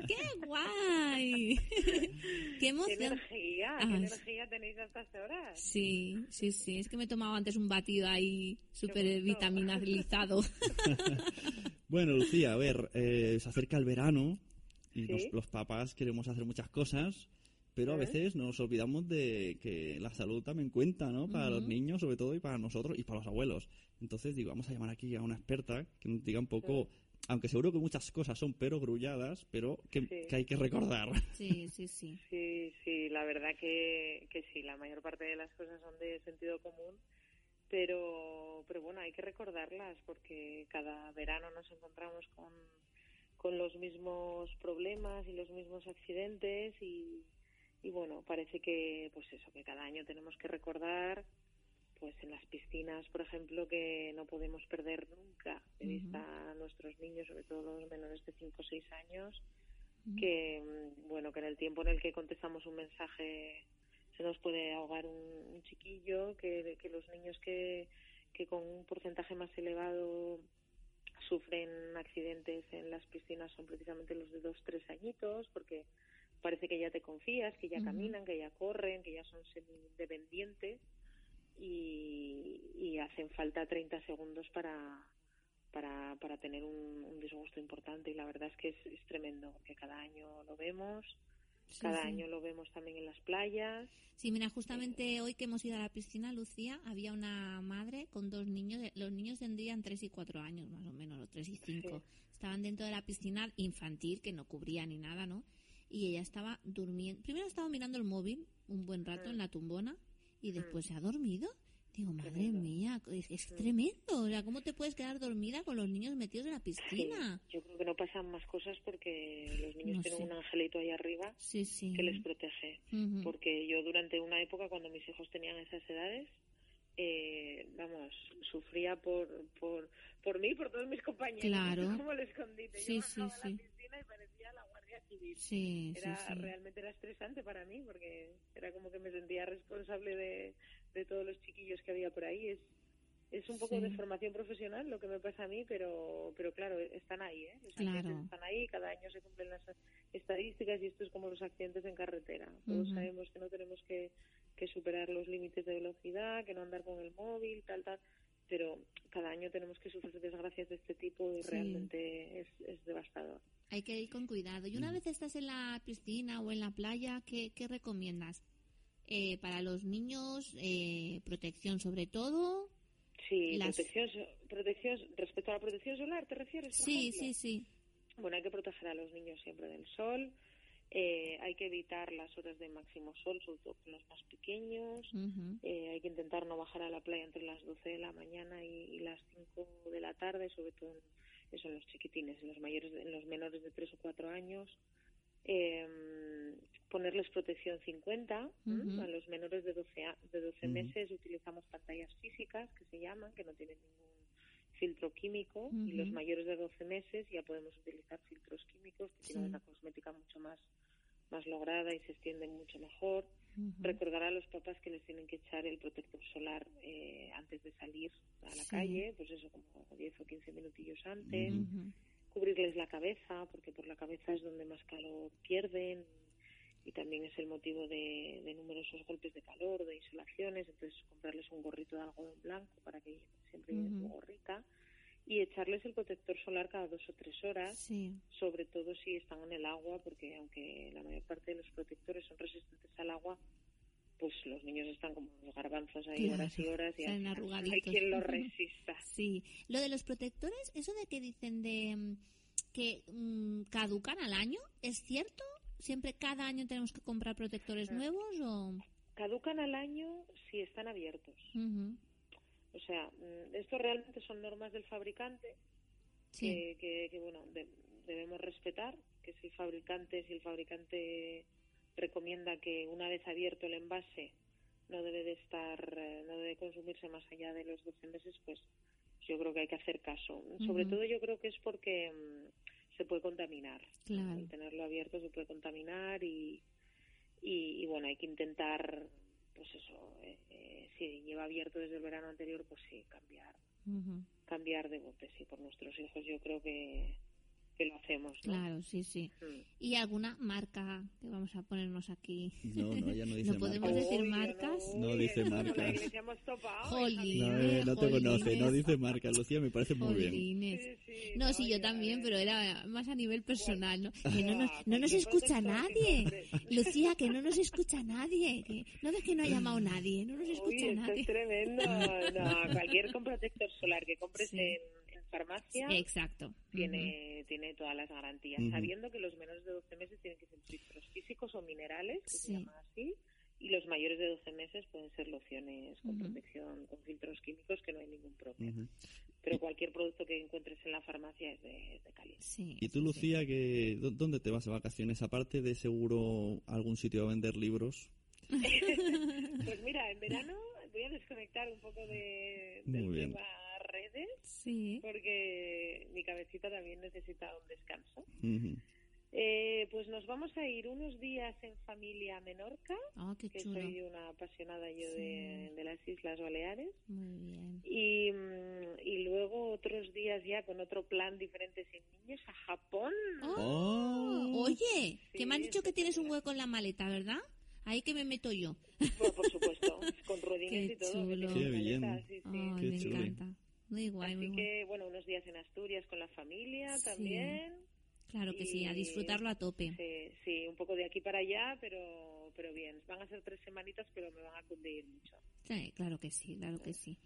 ¡Qué guay! ¡Qué <laughs> ¿Qué emoción! energía? Ah, ¿Qué energía tenéis a estas horas? Sí, sí, sí. Es que me he tomado antes un batido ahí súper gusto. vitaminalizado. <laughs> Bueno, Lucía, a ver, eh, se acerca el verano y Sí. los, los papás queremos hacer muchas cosas, pero a veces nos olvidamos de que la salud también cuenta, ¿no? Para los niños, sobre todo, y para nosotros y para los abuelos. Entonces, digo, vamos a llamar aquí a una experta que nos diga un poco, aunque seguro que muchas cosas son pero grulladas, pero que, Sí. que hay que recordar. Sí, sí, sí. <laughs> Sí, sí, la verdad que, que sí, la mayor parte de las cosas son de sentido común, pero, pero bueno, hay que recordarlas porque cada verano nos encontramos con, con los mismos problemas y los mismos accidentes y, y bueno, parece que pues eso, que cada año tenemos que recordar pues en las piscinas, por ejemplo, que no podemos perder nunca de vista a nuestros niños, sobre todo los menores de 5 o 6 años, que, mm, bueno, que en el tiempo en el que contestamos un mensaje se nos puede ahogar un, un chiquillo, que, que los niños que, que con un porcentaje más elevado sufren accidentes en las piscinas son precisamente los de dos, tres añitos, porque parece que ya te confías, que ya caminan, que ya corren, que ya son semi-independientes y, y hacen falta 30 segundos para, para, para tener un, un disgusto importante y la verdad es que es, es tremendo, porque cada año lo vemos, cada sí. año lo vemos también en las playas. Sí, mira, justamente hoy que hemos ido a la piscina, Lucía, había una madre con dos niños. Los niños tendrían tres y cuatro años, más o menos, o tres y cinco. Estaban dentro de la piscina infantil, que no cubría ni nada, ¿no? Y ella estaba durmiendo. Primero estaba mirando el móvil un buen rato en la tumbona y después se ha dormido. Digo, madre mía, es, es tremendo. O sea, ¿cómo te puedes quedar dormida con los niños metidos en la piscina? Sí, yo creo que no pasan más cosas porque los niños No tienen sé. un angelito ahí arriba Sí, sí. que les protege. Porque yo durante una época, cuando mis hijos tenían esas edades, eh, vamos, sufría por, por, por mí y por todos mis compañeros. Claro. <laughs> Como el escondite. Sí, yo sí, bajaba a sí. la piscina y parecía Guardia Civil. Sí, era sí. realmente era estresante para mí porque era como que me sentía responsable de, de todos los chiquillos que había por ahí es es un poco de formación profesional lo que me pasa a mí pero pero claro están ahí ¿eh? los Claro. están ahí cada año se cumplen las estadísticas y esto es como los accidentes en carretera todos sabemos que no tenemos que, que superar los límites de velocidad que no andar con el móvil tal tal pero cada año tenemos que sufrir desgracias de este tipo y Sí. realmente es, es devastador Hay que ir con cuidado. Y una vez estás en la piscina o en la playa, ¿qué, qué recomiendas? Eh, para los niños, eh, protección sobre todo. Sí, Las- protección, protección, respecto a la protección solar, ¿te refieres? por Sí, ejemplo? sí, sí. Bueno, hay que proteger a los niños siempre del sol, eh, hay que evitar las horas de máximo sol, sobre todo con los más pequeños, eh, hay que intentar no bajar a la playa entre las 12 de la mañana y, y las 5 de la tarde, sobre todo en, eso en los chiquitines, en los mayores, en los menores de 3 o 4 años. Eh, ponerles protección 50 ¿m? Ujú. a los menores de 12, a- de 12 Ujú. meses utilizamos pantallas físicas que se llaman que no tienen ningún filtro químico y los mayores de 12 meses ya podemos utilizar filtros químicos que tienen Sí. una cosmética mucho más más lograda y se extienden mucho mejor. Recordar a los papás que les tienen que echar el protector solar eh, antes de salir a la Sí. calle, pues eso como 10 o 15 minutillos antes, cubrirles la cabeza, porque por la cabeza es donde más calor pierden y también es el motivo de, de numerosos golpes de calor, de insolaciones, entonces comprarles un gorrito de algodón blanco para que siempre lleven su Ujú. gorrita y echarles el protector solar cada dos o tres horas Sí. sobre todo si están en el agua, porque aunque la mayor parte de los protectores son resistentes al agua, pues los niños están como los garbanzos ahí Claro, horas y horas y <laughs> hay quien los <laughs> resista. Sí. Lo de los protectores, eso de que dicen de mm, que mm, caducan al año, ¿es cierto? ¿Siempre cada año tenemos que comprar protectores Ah. nuevos o...? Caducan al año si están abiertos. Ujú. O sea, mm, esto realmente son normas del fabricante Sí. que, que, que, bueno, de- debemos respetar, que si el fabricante, si el fabricante recomienda que una vez abierto el envase no debe de estar, eh, no debe consumirse más allá de los 12 meses, pues yo creo que hay que hacer caso. Sobre todo yo creo que es porque mm, se puede contaminar. Claro. Al tenerlo abierto se puede contaminar y, y, y, bueno, hay que intentar, pues eso, eh, eh, si lleva abierto desde el verano anterior, pues sí, cambiar. Cambiar de bote, sí, por nuestros hijos. Yo creo que, que lo hacemos, ¿no? Claro, sí, sí. Mm. ¿Y alguna marca que vamos a ponernos aquí? No, no, ella no <laughs> dice podemos marcas. decir marcas? No uy, dice esto marcas. Hija No, eh, no te Jolines. conoce, no dice marcas. Lucía me parece muy bien. Jolines. Sí, sí, No, sí, yo ya, también, ya. pero era más a nivel personal, ¿no? Que no nos, Ah, no nos cualquier escucha nadie. Lucía, que no nos escucha nadie. Que, no ves que no ha llamado nadie, no nos Uy, escucha esto nadie. es tremendo. No, cualquier con protector solar que compres en farmacia Exacto. tiene, tiene todas las garantías, sabiendo que los menores de 12 meses tienen que ser filtros físicos o minerales, que Sí. se llaman así, y los mayores de 12 meses pueden ser lociones con Ujú. protección, con filtros químicos, que no hay ningún problema. Pero cualquier producto que encuentres en la farmacia es de, de calidad. Sí. ¿Y tú, Lucía, que, dó- dónde te vas de vacaciones? Aparte de seguro algún sitio a vender libros. <laughs> Pues mira, en verano voy a desconectar un poco de, Muy del bien. tema redes, Sí. porque mi cabecita también necesita un descanso. Eh, pues nos vamos a ir unos días en familia a Menorca, Oh, qué que chulo. soy una apasionada yo Sí. de, de las Islas Baleares. Muy bien. Y, mm, y luego otros días ya con otro plan diferente sin niños a Japón. Oh, Oye, que me han dicho que tienes un hueco en la maleta, ¿verdad? Ahí que me meto yo. Bueno, por supuesto, con <laughs> ruedines Qué y todo. chulo. Qué bien. sí, sí. Ay, Qué me chulo. encanta. Muy guay, muy Así guay. que, bueno, unos días en Asturias con la familia Sí. también. Claro que sí, a y- disfrutarlo a tope. Sí, sí, un poco de aquí para allá, pero, pero bien. Van a ser tres semanitas, pero me van a cundir mucho. Sí, claro que sí, claro que sí.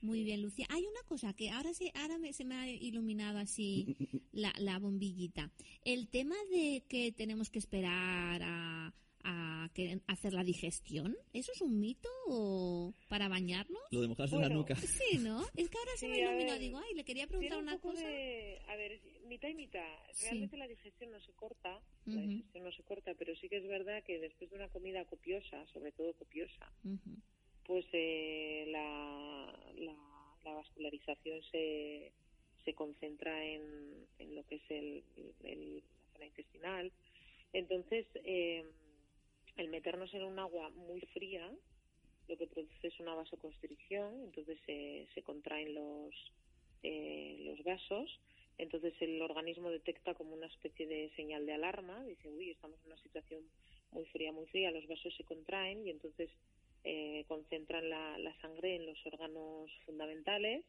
Muy bien, Lucía. Hay una cosa que ahora sí, ahora me- se me ha iluminado así <laughs> la, la bombillita. El tema de que tenemos que esperar a, a que, hacer la digestión, ¿eso es un mito o para bañarnos? Lo de mojarse en la Bueno. nuca. <laughs> Sí, ¿no? Es que ahora se Sí, me a iluminó. ver, Digo, ay, le quería preguntar un una cosa. de... A ver, mitad y mitad. Sí. Realmente la digestión no se corta, la digestión no se corta, pero sí que es verdad que después de una comida copiosa, sobre todo copiosa, pues eh, la, la, la vascularización se, se concentra en, en lo que es el, el- la zona intestinal. Entonces, eh, el meternos en un agua muy fría, lo que produce es una vasoconstricción, entonces se, se contraen los, eh, los vasos, entonces el organismo detecta como una especie de señal de alarma, dice, uy, estamos en una situación muy fría, muy fría, los vasos se contraen y entonces eh, concentran la, la sangre en los órganos fundamentales,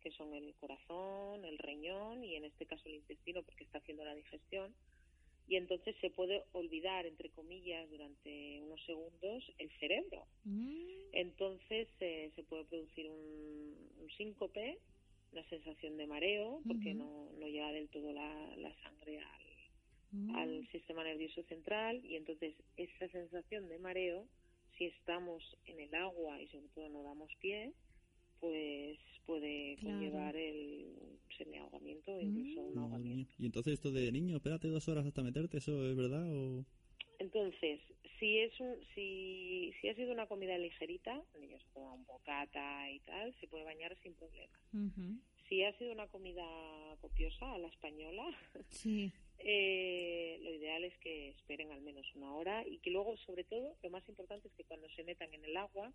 que son el corazón, el riñón y en este caso el intestino, porque está haciendo la digestión. Y entonces se puede olvidar, entre comillas, durante unos segundos el cerebro. Mm, Entonces eh, se puede producir un, un síncope, una sensación de mareo, porque no, no llega del todo la, la sangre al, mm. al sistema nervioso central y entonces esa sensación de mareo, si estamos en el agua y sobre todo no damos pie, pues puede Claro. conllevar el semiahogamiento incluso un Madre ahogamiento. Y entonces esto de niño, espérate dos horas hasta meterte, ¿eso es verdad o...? Entonces, si es un, si, si ha sido una comida ligerita, niños toman un bocata y tal, se puede bañar sin problema. Si ha sido una comida copiosa a la española, <laughs> Sí. Eh, lo ideal es que esperen al menos una hora y que luego, sobre todo, lo más importante es que cuando se metan en el agua,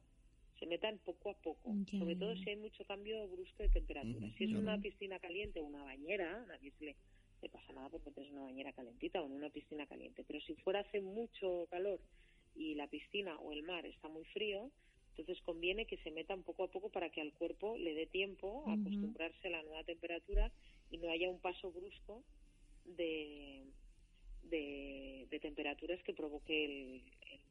se metan poco a poco, sobre todo si hay mucho cambio brusco de temperatura. Si es claro. una piscina caliente o una bañera, a nadie se le, le pasa nada porque tienes una bañera calentita o en una piscina caliente, pero si fuera hace mucho calor y la piscina o el mar está muy frío, entonces conviene que se metan poco a poco para que al cuerpo le dé tiempo a acostumbrarse a la nueva temperatura y no haya un paso brusco de, de, de temperaturas que provoque el, el-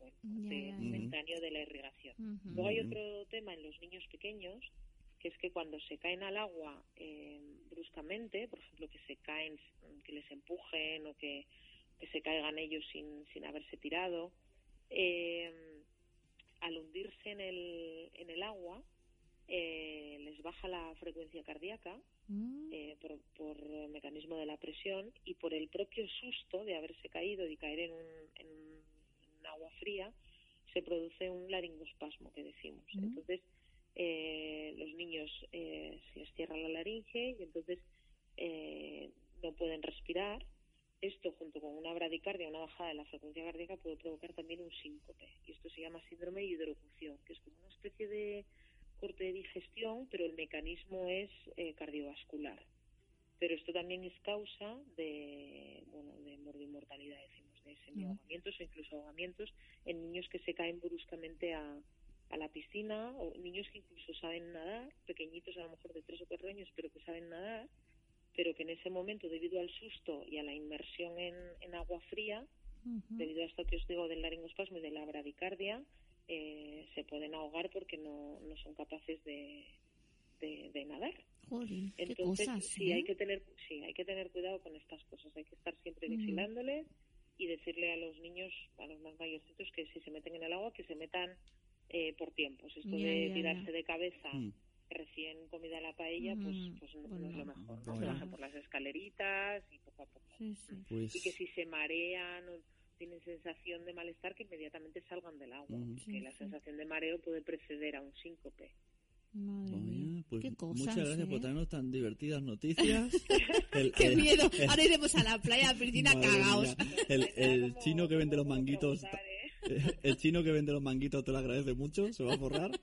ya. momentáneo de la irrigación. Luego hay otro tema en los niños pequeños, que es que cuando se caen al agua eh, bruscamente, por ejemplo, que se caen, que les empujen o que, que se caigan ellos sin, sin haberse tirado, eh, al hundirse en el, en el agua, eh, les baja la frecuencia cardíaca Mm. eh, por, por el mecanismo de la presión y por el propio susto de haberse caído y caer en un, en un- en un agua fría, se produce un laringospasmo que decimos. Entonces, eh, los niños eh, se les cierra la laringe y entonces eh, no pueden respirar. Esto, junto con una bradicardia, una bajada de la frecuencia cardíaca, puede provocar también un síncope. Y esto se llama síndrome de hidrocución, que es como una especie de corte de digestión, pero el mecanismo es cardiovascular. Pero esto también es causa de, bueno, de morbimortalidad, decimos, de semiahogamientos o incluso ahogamientos en niños que se caen bruscamente a, a la piscina o niños que incluso saben nadar, pequeñitos a lo mejor de tres o cuatro años, pero que saben nadar, pero que en ese momento, debido al susto y a la inmersión en, en agua fría, Ujú. debido a esto que os digo del laringospasmo y de la bradicardia, eh, se pueden ahogar porque no, no son capaces de, de, de nadar. Jolín, qué Entonces, cosas, sí, ¿eh? hay que tener, sí, hay que tener cuidado con estas cosas. Hay que estar siempre Ujú. vigilándoles y decirle a los niños, a los más mayorcitos, que si se meten en el agua, que se metan eh, por tiempos. Esto de ya, tirarse de cabeza Mm. recién comida a la paella, pues, pues no, Pues no es lo mejor. ¿no? Bueno. Se bajan por las escaleritas y poco a poco. Sí, sí. Pues... Y que si se marean o, tienen sensación de malestar que inmediatamente salgan del agua, Ujú. que la sensación de mareo puede preceder a un síncope. Madre pues Qué cosas, muchas gracias ¿eh? por traernos tan divertidas noticias. <laughs> El- ¡Qué el- miedo! el- Ahora iremos a la playa, a la piscina, Madre cagaos. El, chino que vende los manguitos, <laughs> el chino que vende los manguitos te lo agradece mucho, se va a forrar. <laughs>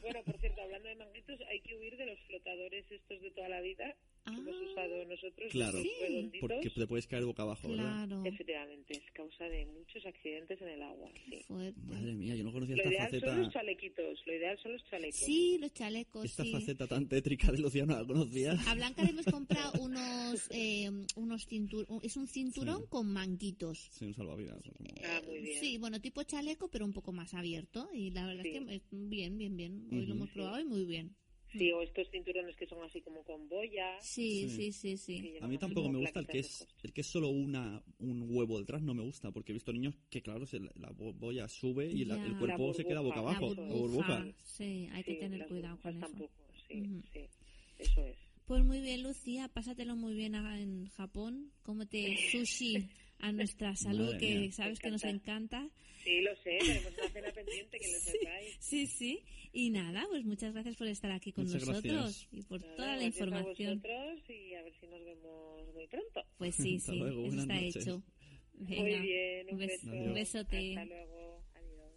Bueno, por cierto, hablando de manguitos, hay que huir de los flotadores estos de toda la vida que hemos Ah, usado nosotros, Claro. Sí. Porque te puedes caer boca abajo, ¿verdad? Claro. Efectivamente, es causa de muchos accidentes en el agua. Sí. Madre mía, yo no conocía Lo esta ideal son los faceta, chalequitos, lo ideal son los chalecos. Sí, los chalecos, esta sí. faceta tan tétrica del océano, ¿la conocías? A Blanca le hemos comprado unos, eh, unos cinturones. Es un cinturón Sí. con manguitos. Sí, un salvavidas. Ah, muy bien. Sí, bueno, tipo chaleco, pero un poco más abierto. Y la verdad Sí. es que es bien, bien, bien. Hoy lo Ujú. hemos probado y muy bien. Sí, o estos cinturones que son así como con boya. Sí, Sí. sí, sí, sí. A mí tampoco me gusta el que es el que es solo una un huevo detrás, no me gusta, porque he visto niños que claro, se, la boya sube y la- el cuerpo La se queda boca burbuja, La abajo, eso la burbuja. burbuja. Sí, hay que Sí, tener cuidado con eso. tampoco, sí, Ujú. sí, eso es. Pues muy bien, Lucía, pásatelo muy bien en Japón. Cómete <laughs> sushi a nuestra salud, Madre que mía. sabes que nos encanta. Sí, lo sé, tenemos una cena pendiente que lo <laughs> sepáis. Sí, sí. Y nada, pues muchas gracias por estar aquí con Muchas nosotros gracias. y por Nada, toda la gracias información. A vosotros y a ver si nos vemos muy pronto. Pues <laughs> sí, sí, luego, eso está noches. hecho. Muy Venga, bien, un, un bes- beso. un besote. Hasta luego, adiós.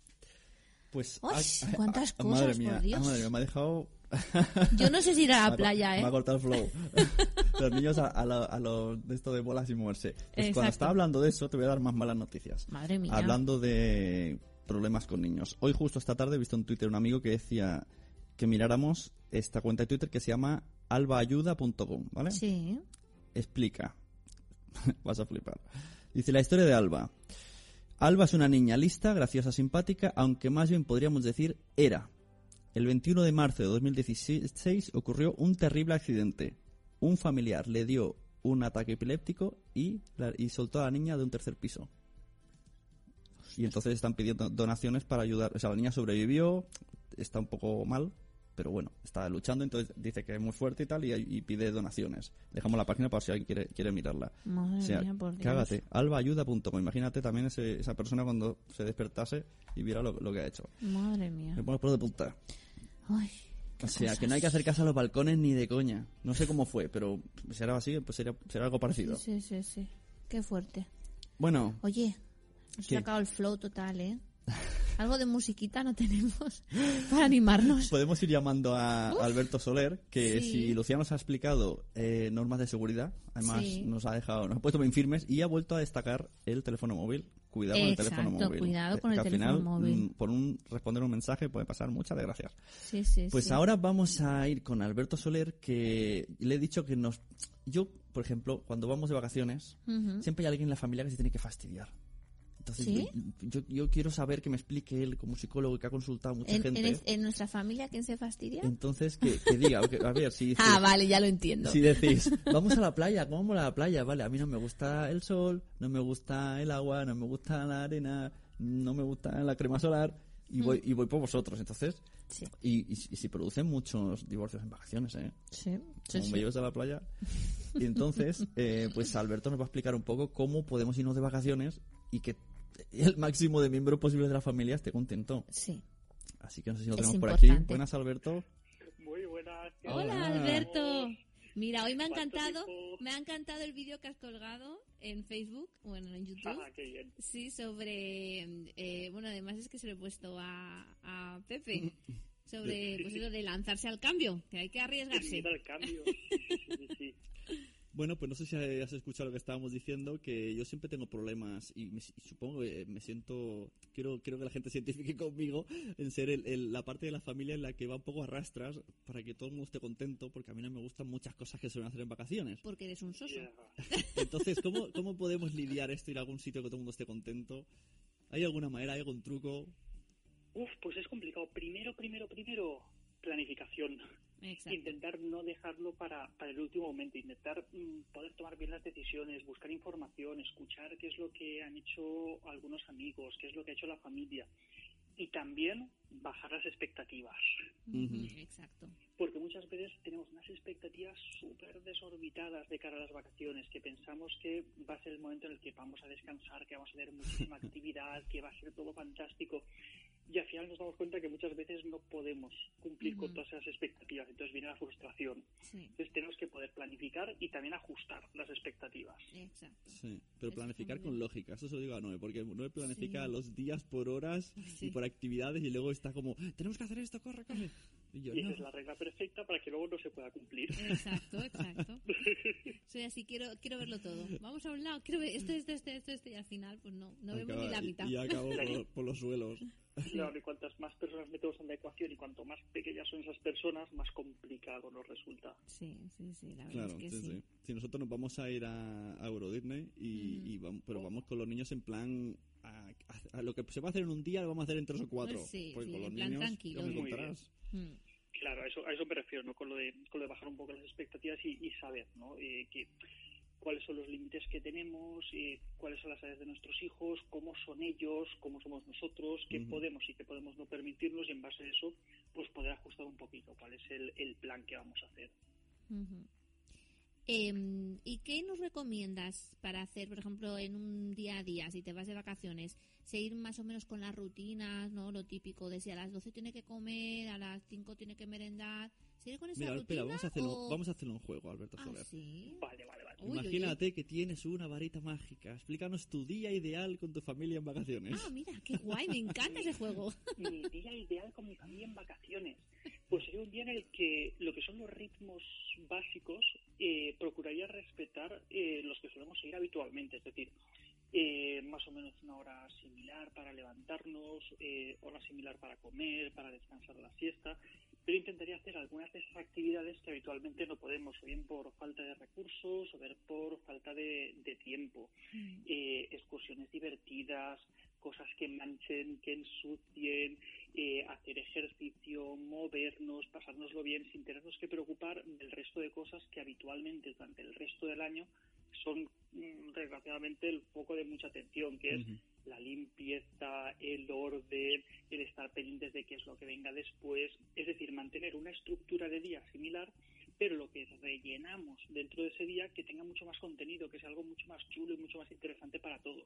Pues ¡Uy! ay, ay, cuántas ay, cosas, madre mía, por Dios. ah, madre mía, me ha dejado <laughs> Yo no sé si ir a Me la ha playa, Me ha ¿eh? cortado el flow. <laughs> Los niños a, a lo, a lo de esto de bolas y moverse. Pues cuando estaba hablando de eso, te voy a dar más malas noticias. Madre mía. Hablando de problemas con niños. Hoy justo esta tarde he visto en Twitter un amigo que decía que miráramos esta cuenta de Twitter que se llama albaayuda.com, ¿vale? Sí. Explica. <laughs> Vas a flipar. Dice la historia de Alba. Alba es una niña lista, graciosa, simpática, aunque más bien podríamos decir era. El 21 de marzo de 2016 ocurrió un terrible accidente. Un familiar le dio un ataque epiléptico y, la- y soltó a la niña de un tercer piso. Y entonces están pidiendo donaciones para ayudar. O sea, la niña sobrevivió, está un poco mal, pero bueno, está luchando, entonces dice que es muy fuerte y tal, y, y pide donaciones. Dejamos la página para si alguien quiere, quiere mirarla. Madre O sea, mía, por Dios. cágate, albaayuda.com. Imagínate también ese- esa persona cuando se despertase y viera lo, lo que ha hecho. Madre mía. Me pone por de punta. Ay, O sea, cosas. que no hay que hacer caso a los balcones ni de coña. No sé cómo fue, pero será así, pues será, será algo parecido. Sí, sí, sí, sí. Qué fuerte. Bueno, Oye, has ¿Qué? sacado el flow total, ¿eh? <laughs> Algo de musiquita no tenemos <laughs> para animarnos. podemos ir llamando a Alberto Soler, que Sí. si Lucía nos ha explicado eh, normas de seguridad, además Sí. nos ha dejado, nos ha puesto bien firmes y ha vuelto a destacar el teléfono móvil. Cuidado con el teléfono móvil. cuidado que- con el que al teléfono final, móvil. mm, por un responder un mensaje puede pasar muchas desgracias. Sí, sí, Pues sí. ahora vamos a ir con Alberto Soler, que le he dicho que nos... Yo, por ejemplo, cuando vamos de vacaciones, siempre hay alguien en la familia que se tiene que fastidiar. Entonces, ¿Sí? yo, yo, yo quiero saber que me explique él como psicólogo que ha consultado a mucha ¿En, gente. en es- en nuestra familia quién se fastidia? Entonces, que, que diga, a ver, <laughs> si, Ah, vale, ya lo entiendo. si decís, <laughs> vamos a la playa, ¿cómo vamos a la playa? Vale, a mí no me gusta el sol, no me gusta el agua, no me gusta la arena, no me gusta la crema solar, y voy, y voy por vosotros. Entonces, Mm. Sí, y, y, producen muchos divorcios en vacaciones, ¿eh? sí, sí, como sí. me lleves a la playa. <laughs> Y entonces, eh, pues Alberto nos va a explicar un poco cómo podemos irnos de vacaciones y que <laughs> el máximo de miembros posibles de la familia esté contento. Sí. Así que no sé si lo tenemos por aquí. Buenas, Alberto. Muy buenas. ¿qué Hola, Hola. Alberto. Mira, hoy me ha ¿Cuánto encantado, me ha encantado el vídeo que has colgado en Facebook, bueno, en YouTube. Ah, qué bien. Sí, sobre, eh, bueno, además es que se lo he puesto a, a Pepe, <laughs> sobre pues eso de lanzarse al cambio, que hay que arriesgarse. miedo <laughs> al cambio. Sí, sí, sí, sí. Bueno, pues no sé si has escuchado lo que estábamos diciendo, que yo siempre tengo problemas y, me- y supongo que me siento, quiero, quiero que la gente se identifique conmigo en ser el- el- la parte de la familia en la que va un poco a rastras para que todo el mundo esté contento, porque a mí no me gustan muchas cosas que suelen hacer en vacaciones. Porque eres un soso. <laughs> Entonces, ¿cómo, ¿cómo podemos lidiar esto, ir a algún sitio que todo el mundo esté contento? ¿Hay alguna manera, hay algún truco? Uf, pues es complicado. Primero, primero, primero, planificación. Exacto. Intentar no dejarlo para, para el último momento. Intentar mm, poder tomar bien las decisiones, buscar información, escuchar qué es lo que han hecho algunos amigos, qué es lo que ha hecho la familia. y también bajar las expectativas. Exacto. Porque muchas veces tenemos unas expectativas súper desorbitadas de cara a las vacaciones, que pensamos que va a ser el momento en el que vamos a descansar, que vamos a tener muchísima <laughs> actividad, que va a ser todo fantástico. Y al final nos damos cuenta que muchas veces no podemos cumplir con todas esas expectativas. Entonces viene la frustración. Sí, Entonces tenemos que poder planificar y también ajustar las expectativas. exacto. Sí, pero Eso planificar con lógica, eso se lo digo a Noé, porque Noé planifica Sí. los días por horas Sí. y por actividades y luego está como, tenemos que hacer esto, corre, corre. <laughs> Y yo, Y esa no. es la regla perfecta para que luego no se pueda cumplir. Exacto, exacto. <laughs> Soy así, quiero, quiero verlo todo. Vamos a un lado, quiero ver esto, esto, esto, esto, esto, y al final, pues no, no vemos Acaba- ni la y- mitad. Y, acabo por, por los suelos. <laughs> Claro, y cuantas más personas metemos en la ecuación y cuanto más pequeñas son esas personas, más complicado nos resulta. Sí, sí, sí, la verdad Claro, es que sí, sí. sí. Si nosotros nos vamos a ir a, a Euro Disney, y, y vamos, pero vamos con los niños en plan... A, a- a lo que se va a hacer en un día lo vamos a hacer en tres o cuatro. Pues sí, Porque sí, con los plan niños, tranquilo. ya me. Mm, Claro, a eso, a eso me refiero, ¿no? Con lo de, con lo de bajar un poco las expectativas y, y saber, ¿no? Eh, que, cuáles son los límites que tenemos, eh, cuáles son las áreas de nuestros hijos, cómo son ellos, cómo somos nosotros, qué podemos y qué podemos no permitirnos y en base a eso, pues poder ajustar un poquito cuál es el, el plan que vamos a hacer. Em, ¿Y qué nos recomiendas para hacer, por ejemplo, en un día a día, si te vas de vacaciones? Seguir más o menos con las rutinas, ¿no? Lo típico de si a las 12 tiene que comer, a las 5 tiene que merendar. ¿Seguir con esa Mira, rutina? espera, vamos a, hacerlo, o- vamos a hacerlo un juego, Alberto Ah, Soler. sí. Vale, vale, vale. Uy, oye. Imagínate que tienes una varita mágica. Explícanos tu día ideal con tu familia en vacaciones. Ah, mira, qué guay, me encanta ese juego. <laughs> mi día ideal con mi familia en vacaciones. Pues sería un día en el que lo que son los ritmos básicos eh, procuraría respetar eh, los que solemos seguir habitualmente, es decir, eh, más o menos una hora similar para levantarnos, eh, hora similar para comer, para descansar la siesta, pero intentaría hacer algunas de esas actividades que habitualmente no podemos, o bien por falta de recursos, o bien por falta de, de tiempo. Eh, excursiones divertidas, cosas que manchen, que ensucien, eh, hacer ejercicio, movernos, pasárnoslo bien sin tenernos que preocupar del resto de cosas que habitualmente durante el resto del año son mm, desgraciadamente el foco de mucha atención, que es. La limpieza, el orden, el estar pendientes de qué es lo que venga después, es decir, mantener una estructura de día similar, pero lo que rellenamos dentro de ese día que tenga mucho más contenido, que sea algo mucho más chulo y mucho más interesante para todos.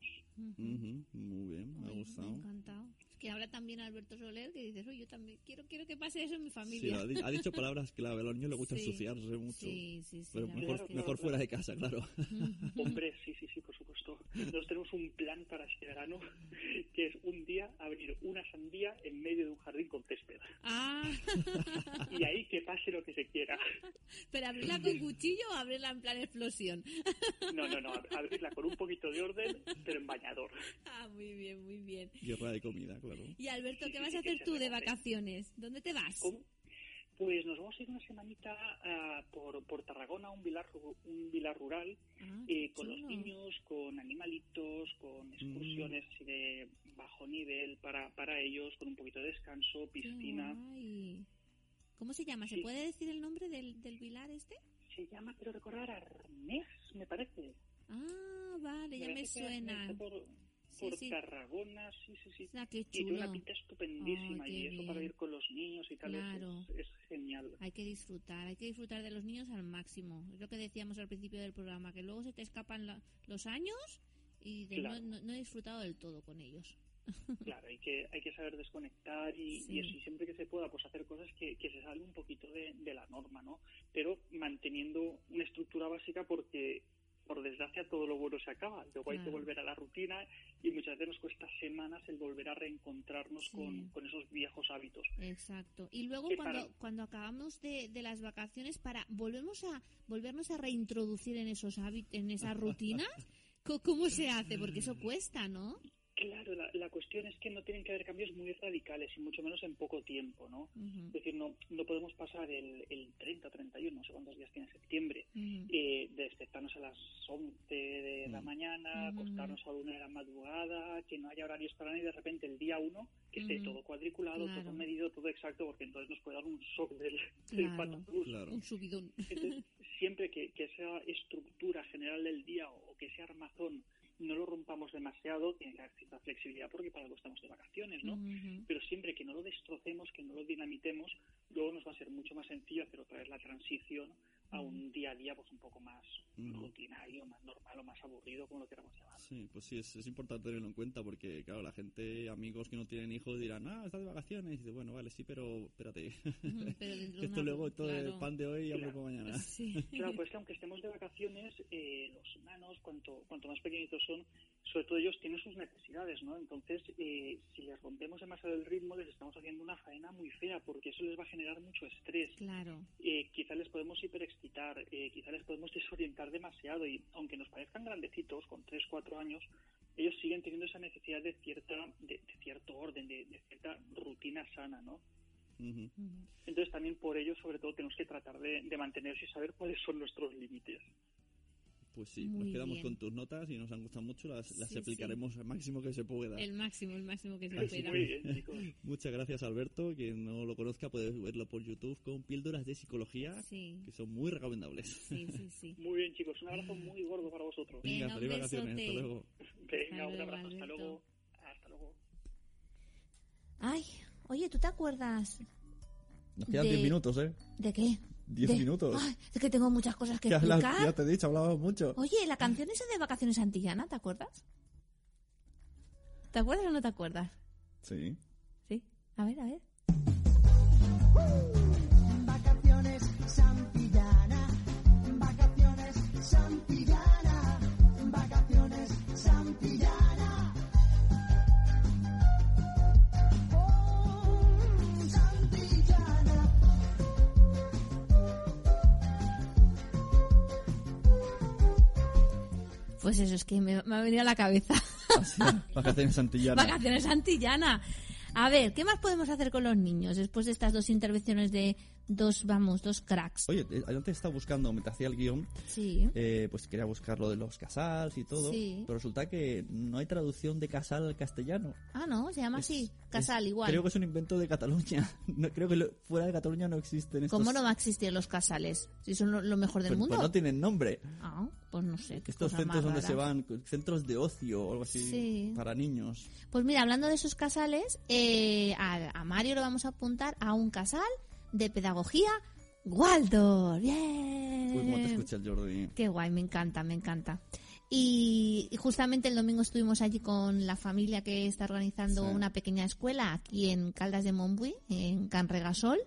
Muy bien, me ha gustado. Me ha encantado. Que habla también Alberto Soler que dices, oye, yo también quiero, quiero que pase eso en mi Sí, familia. ha, di- ha dicho palabras clave. A los niños les gusta Sí. ensuciarse mucho. Sí, sí, sí. Pero mejor, que- mejor fuera de casa, claro. <laughs> Hombre, sí, sí, sí, por supuesto. Nosotros tenemos un plan para este verano <laughs> que es un día abrir una sandía en medio de un jardín con césped. Ah, <laughs> Y ahí que pase lo que se quiera. pero abrirla con cuchillo o abrirla en plan explosión. No, no, no, ab- abrirla con un poquito de orden, pero en bañador. Ah, muy bien, muy bien. Guerra de comida, claro. Y Alberto, ¿qué Sí, vas sí, a hacer tú de vacaciones? ¿Dónde te vas? ¿Cómo? Pues nos vamos a ir una semanita ah, por, por Tarragona, un vilar, un vilar rural, Ah, eh, con los niños, con animalitos, con excursiones así de bajo nivel para, para ellos, con un poquito de descanso, piscina. ¿Cómo se llama? ¿Se Sí. puede decir el nombre del, del vilar este? Se llama, quiero recordar, Arnés, me parece. Ah, vale, ya me parece que suena. Por, Sí, por sí. Tarragona, sí, sí, sí. Ah, qué Y tiene chulo. una pinta estupendísima qué y eso para bien. ir con los niños y tal Claro. es, es genial. Hay que disfrutar, hay que disfrutar de los niños al máximo. Es lo que decíamos al principio del programa, que luego se te escapan la- los años y de Claro. no, no- no he disfrutado del todo con ellos. <laughs> Claro, hay que, hay que saber desconectar y, Sí. y y siempre que se pueda, pues hacer cosas que, que se salen un poquito de, de la norma, ¿no? Pero manteniendo una estructura básica porque, por desgracia, todo lo bueno se acaba. Luego hay que Claro. volver a la rutina y muchas veces nos cuesta semanas el volver a reencontrarnos Sí. con, con esos viejos hábitos. Exacto. Y luego cuando, para- cuando acabamos de, de las vacaciones, para volvemos a volvernos a reintroducir en esos hábitos, en esas <laughs> rutinas, ¿cómo se hace? Porque eso cuesta, ¿no? Claro, la, la cuestión es que no tienen que haber cambios muy radicales y mucho menos en poco tiempo, ¿no? Es decir, no, no podemos pasar el, el 30 31, no sé cuántos días tiene septiembre, eh, de despertarnos a las 11 de la mañana, acostarnos a la una de la madrugada, que no haya horarios para nada y de repente el día 1 que esté todo cuadriculado, Claro. todo medido, todo exacto, porque entonces nos puede dar un shock del, del Claro. patatús. Claro. Un subidón. Entonces, siempre que, que esa estructura general del día o, o que ese armazón no lo rompamos demasiado, tiene que haber cierta flexibilidad porque para algo estamos de vacaciones, ¿no? Pero siempre que no lo destrocemos, que no lo dinamitemos, luego nos va a ser mucho más sencillo hacer otra vez la transición a un día a día pues un poco más Ujú. rutinario, más normal o más aburrido, como lo queramos llamar. Sí, pues sí, es, es importante tenerlo en cuenta porque, claro, la gente, amigos que no tienen hijos dirán, ah, estás de vacaciones. Y dice, bueno, vale, sí, pero espérate. Pero <laughs> Esto una- luego, todo claro. el pan de hoy y hambre Claro. por mañana. <laughs> Sí. Claro, pues que aunque estemos de vacaciones, eh, los humanos, cuanto, cuanto más pequeñitos son, sobre todo ellos tienen sus necesidades, ¿no? Entonces, eh, si les rompemos demasiado el ritmo, les estamos haciendo una faena muy fea, porque eso les va a generar mucho estrés. Claro. Eh, quizá les podemos hiperexcitar, eh, quizá les podemos desorientar demasiado, y aunque nos parezcan grandecitos, con 3, 4 años, ellos siguen teniendo esa necesidad de cierta de, de cierto orden, de, de cierta rutina sana, ¿no? Entonces también por ello, sobre todo, tenemos que tratar de, de mantenerse y saber cuáles son nuestros límites. Pues sí, Muy nos quedamos bien. con tus notas y nos han gustado mucho, las, las Sí, aplicaremos al máximo que se pueda. El máximo, el máximo que se Así pueda. Muy bien, chicos. <laughs> Muchas gracias, Alberto. Quien no lo conozca puede verlo por YouTube con píldoras de psicología Sí, que son muy recomendables. sí, sí, sí. <laughs> Muy bien, chicos. Un abrazo muy gordo para vosotros. Venga, feliz vacaciones. Hasta luego. Venga, un abrazo. Hasta luego. Hasta luego. Ay, oye, ¿tú te acuerdas Nos quedan De- 10 minutos, ¿eh? de qué? 10 De- minutos. Ay, es que tengo muchas cosas que Ya, la- explicar. ya te he dicho, hablábamos mucho. Oye, la canción esa de Vacaciones Antillana, ¿te acuerdas? ¿Te acuerdas o no te acuerdas? Sí. Sí. A ver, a ver. Vacaciones Santillana, vacaciones Santillana, Pues eso, es que me, me ha venido a la cabeza. Así, vacaciones Santillana. Vacaciones Antillana. A ver, ¿qué más podemos hacer con los niños después de estas dos intervenciones de dos, vamos, dos cracks? Oye, eh, antes estaba buscando, me hacía el guion, Sí. eh, pues quería buscar lo de los casals y todo, Sí. pero resulta que no hay traducción de casal al castellano. Ah, no, se llama Es- así. Casal, es- igual. Creo que es un invento de Cataluña. <laughs> No, creo que lo- fuera de Cataluña no existen estos... ¿Cómo no va a existir los casales? Si son lo, lo mejor del pues, mundo. pues no tienen nombre. Ah, pues no sé. Estos centros donde se van, centros de ocio o algo así, Sí. para niños. Pues mira, hablando de esos casales, eh, a, a Mario lo vamos a apuntar a un casal de pedagogía Waldorf. ¡Bien! Uy, cómo te escucha el Jordi. Qué guay, me encanta, me encanta. Y, justamente el domingo estuvimos allí con la familia que está organizando Sí. una pequeña escuela aquí en Caldas de Montbui, en Can Regasol,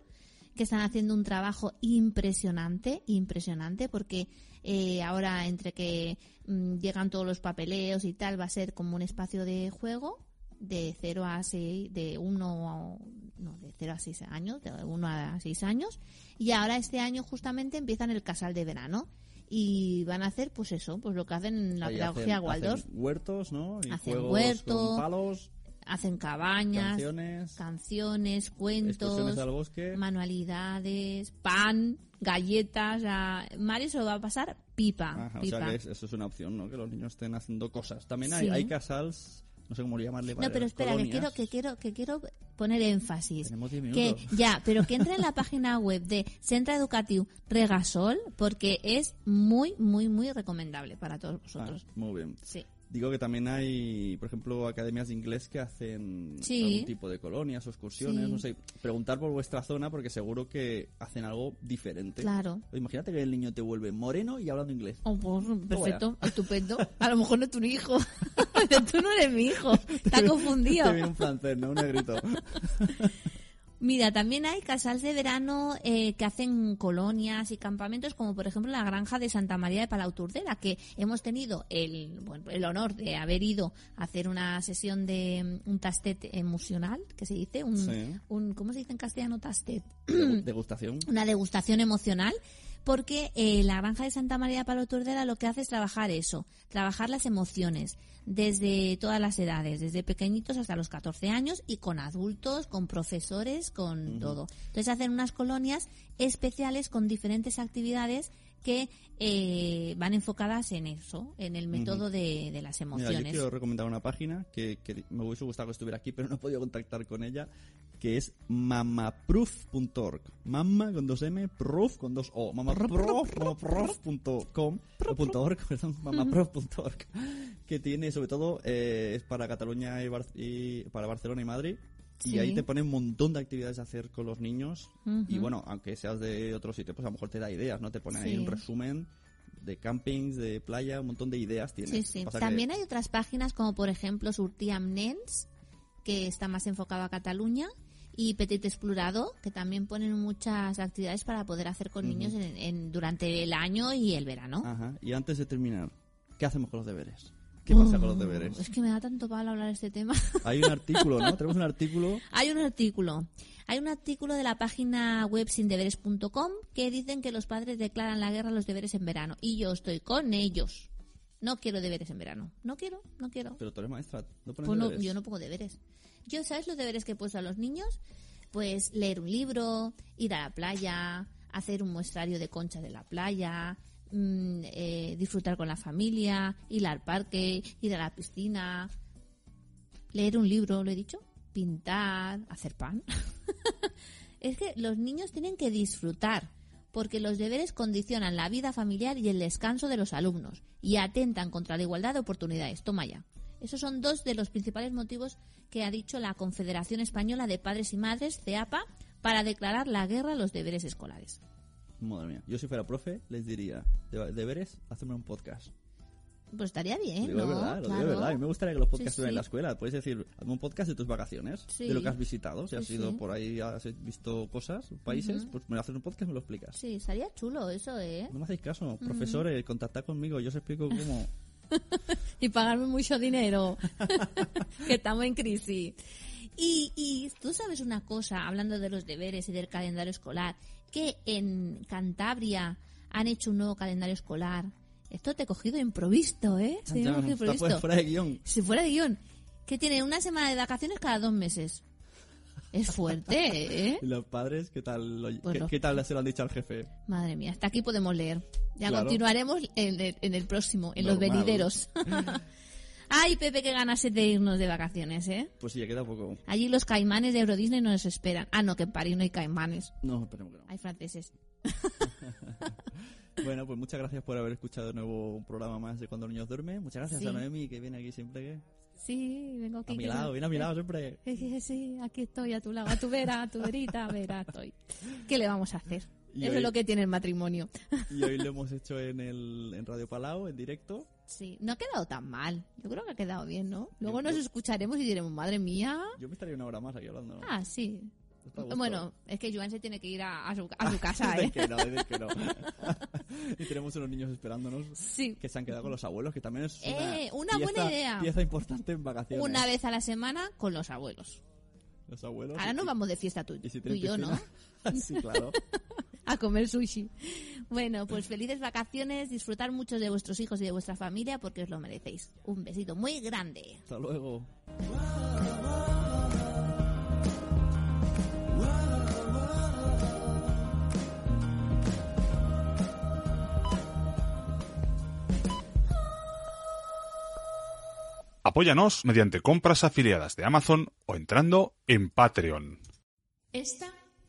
que están haciendo un trabajo impresionante, impresionante, porque eh, ahora entre que mm, llegan todos los papeleos y tal, va a ser como un espacio de juego de 0 a 6, de 1 no, de 0 a 6 años, de 1 a 6 años, y ahora este año justamente empiezan el casal de verano y van a hacer pues eso, pues lo que hacen en la Ahí pedagogía hacen- Waldorf, hacen huertos, ¿no? Y Hacen juegos huerto, con palos, hacen cabañas, canciones, canciones, cuentos, excursiones al bosque. manualidades, pan, galletas, a... Mario se lo va a pasar pipa, Ajá, o sea que es- eso es una opción, ¿no? Que los niños estén haciendo cosas. También hay, Sí. hay casals, no sé cómo llamarle. No, pero espera, que quiero, que quiero, que quiero poner énfasis. Tenemos 10 Que minutos. ya, pero que entre en la <laughs> página web de Centro Educativo Regasol porque es muy, muy, muy recomendable para todos Ah, vosotros. muy bien. Sí. Digo que también hay, por ejemplo, academias de inglés que hacen Sí. algún tipo de colonias o excursiones, Sí. no sé. Preguntar por vuestra zona porque seguro que hacen algo diferente. Claro. Imagínate que el niño te vuelve moreno y hablando inglés. Oh, pues, perfecto, estupendo. A lo mejor no es tu hijo. <laughs> Tú no eres mi hijo. Está confundido. Te un francés, ¿no? Un negrito. <laughs> Mira, también hay casals de verano eh, que hacen colonias y campamentos, como por ejemplo la granja de Santa María de Palauturdera, que hemos tenido el, bueno, el honor de haber ido a hacer una sesión de mm, un tastet emocional, que se dice, un, Sí. un ¿cómo se dice en castellano tastet? Degu- <clears throat> Degustación. una degustación emocional porque eh, la granja de Santa María Palo Turdera lo que hace es trabajar eso, trabajar las emociones desde todas las edades, desde pequeñitos hasta los 14 años y con adultos, con profesores, con todo. Entonces hacen unas colonias especiales con diferentes actividades que eh, van enfocadas en eso, en el método de, de las Mira, emociones. yo quiero recomendar una página que, que me hubiese gustado que estuviera aquí, pero no he podido contactar con ella, que es mamaproof.org. Mama con dos M, proof con dos O. Mamaproof, mamaproof.com, .org, <laughs> perdón, mamaproof.org, que tiene sobre todo, eh, es para Cataluña y, Bar- y para Barcelona y Madrid. Y Sí. ahí te pone un montón de actividades a hacer con los niños. Y bueno, aunque seas de otro sitio, pues a lo mejor te da ideas, ¿no? Te pone ahí Sí. un resumen de campings, de playa, un montón de ideas tiene. Sí, sí. Que- También hay otras páginas como por ejemplo Surtiam Nens, que está más enfocado a Cataluña, y Petit Explorado, que también ponen muchas actividades para poder hacer con niños en, en- durante el año y el verano. Ajá. Y antes de terminar, ¿qué hacemos con los deberes? ¿Qué pasa con los deberes? Es que me da tanto palo hablar de este tema. <laughs> Hay un artículo, ¿no? Tenemos un artículo. Hay un artículo. Hay un artículo de la página web sindeberes.com que dicen que los padres declaran la guerra a los deberes en verano. Y yo estoy con ellos. No quiero deberes en verano. No quiero, no quiero. Pero tú eres maestra, ¿no pones Pues no, deberes? yo no pongo deberes. Yo, ¿sabes los deberes que he puesto a los niños? Pues leer un libro, ir a la playa, hacer un muestrario de conchas de la playa, mm, eh, disfrutar con la familia, ir al parque, ir a la piscina, leer un libro, lo he dicho, pintar, hacer pan. <laughs> es que los niños tienen que disfrutar, porque los deberes condicionan la vida familiar y el descanso de los alumnos y atentan contra la igualdad de oportunidades. Toma ya. Esos son dos de los principales motivos que ha dicho la Confederación Española de Padres y Madres, CEAPA, para declarar la guerra a los deberes escolares. Madre mía. Yo si fuera profe, les diría, "De- deberes, hacerme un podcast. Pues estaría bien, Lo digo ¿no? de verdad, lo digo de Claro. verdad. A mí me gustaría que los podcasts Sí, estuvieran en sí. la escuela. Puedes decir, hazme un podcast de tus vacaciones, Sí. de lo que has visitado. Si has Sí, ido sí. por ahí, has visto cosas, países, pues me haces un podcast y me lo explicas. Sí, estaría chulo eso, ¿eh? No me hacéis caso, profesores, contactad conmigo, yo os explico cómo. <laughs> y pagarme mucho dinero, <laughs> que estamos en crisis. Y, y tú sabes una cosa, hablando de los deberes y del calendario escolar, que en Cantabria han hecho un nuevo calendario escolar. Esto te he cogido improvisto, ¿eh? Sí, Está fuera, de guion. Si fuera de guion. Que tiene una semana de vacaciones cada dos meses. Es fuerte, ¿eh? <laughs> ¿Y los padres qué tal, lo- Pues qué, los- qué tal se lo han dicho al jefe? Madre mía, hasta aquí podemos leer. Ya Claro. continuaremos en el, en el próximo, en los venideros. <laughs> Ay, Pepe, qué ganas de irnos de vacaciones, ¿eh? Pues sí, ya queda poco. Allí los caimanes de Euro Disney nos esperan. Ah, no, que en París no hay caimanes. No, esperemos que no. Hay franceses. <laughs> Bueno, pues muchas gracias por haber escuchado de nuevo un programa más de Cuando los niños duermen. Muchas gracias Sí. a Noemi, que viene aquí siempre que... Sí, vengo aquí. A mi lado, viene a mi lado siempre. <laughs> Eh, Sí, aquí estoy a tu lado, a tu vera, a tu verita, vera estoy. ¿Qué le vamos a hacer? Y Eso hoy- es lo que tiene el matrimonio. Y hoy <laughs> lo hemos hecho en, el, en Radio Palau, en directo. Sí, no ha quedado tan mal. Yo creo que ha quedado bien, ¿no? Luego Yo- nos yo- escucharemos y diremos, madre mía. Yo me estaría una hora más aquí hablando. ¿no? Ah, sí. Bueno, es que Joan se tiene que ir a, a su, a su <laughs> casa, ¿eh? que no, que no. <laughs> y tenemos unos niños esperándonos Sí. que se han quedado con los abuelos, que también es una, Eh, una buena pieza- idea. pieza importante en vacaciones. Una vez a la semana con los abuelos. Los abuelos. Ahora nos vamos de fiesta tú, y si tú y yo, ¿no? <laughs> sí, claro. A comer sushi. Bueno, pues felices vacaciones, disfrutar mucho de vuestros hijos y de vuestra familia porque os lo merecéis. Un besito muy grande. Hasta luego. Apóyanos mediante compras afiliadas de Amazon o entrando en Patreon. Esta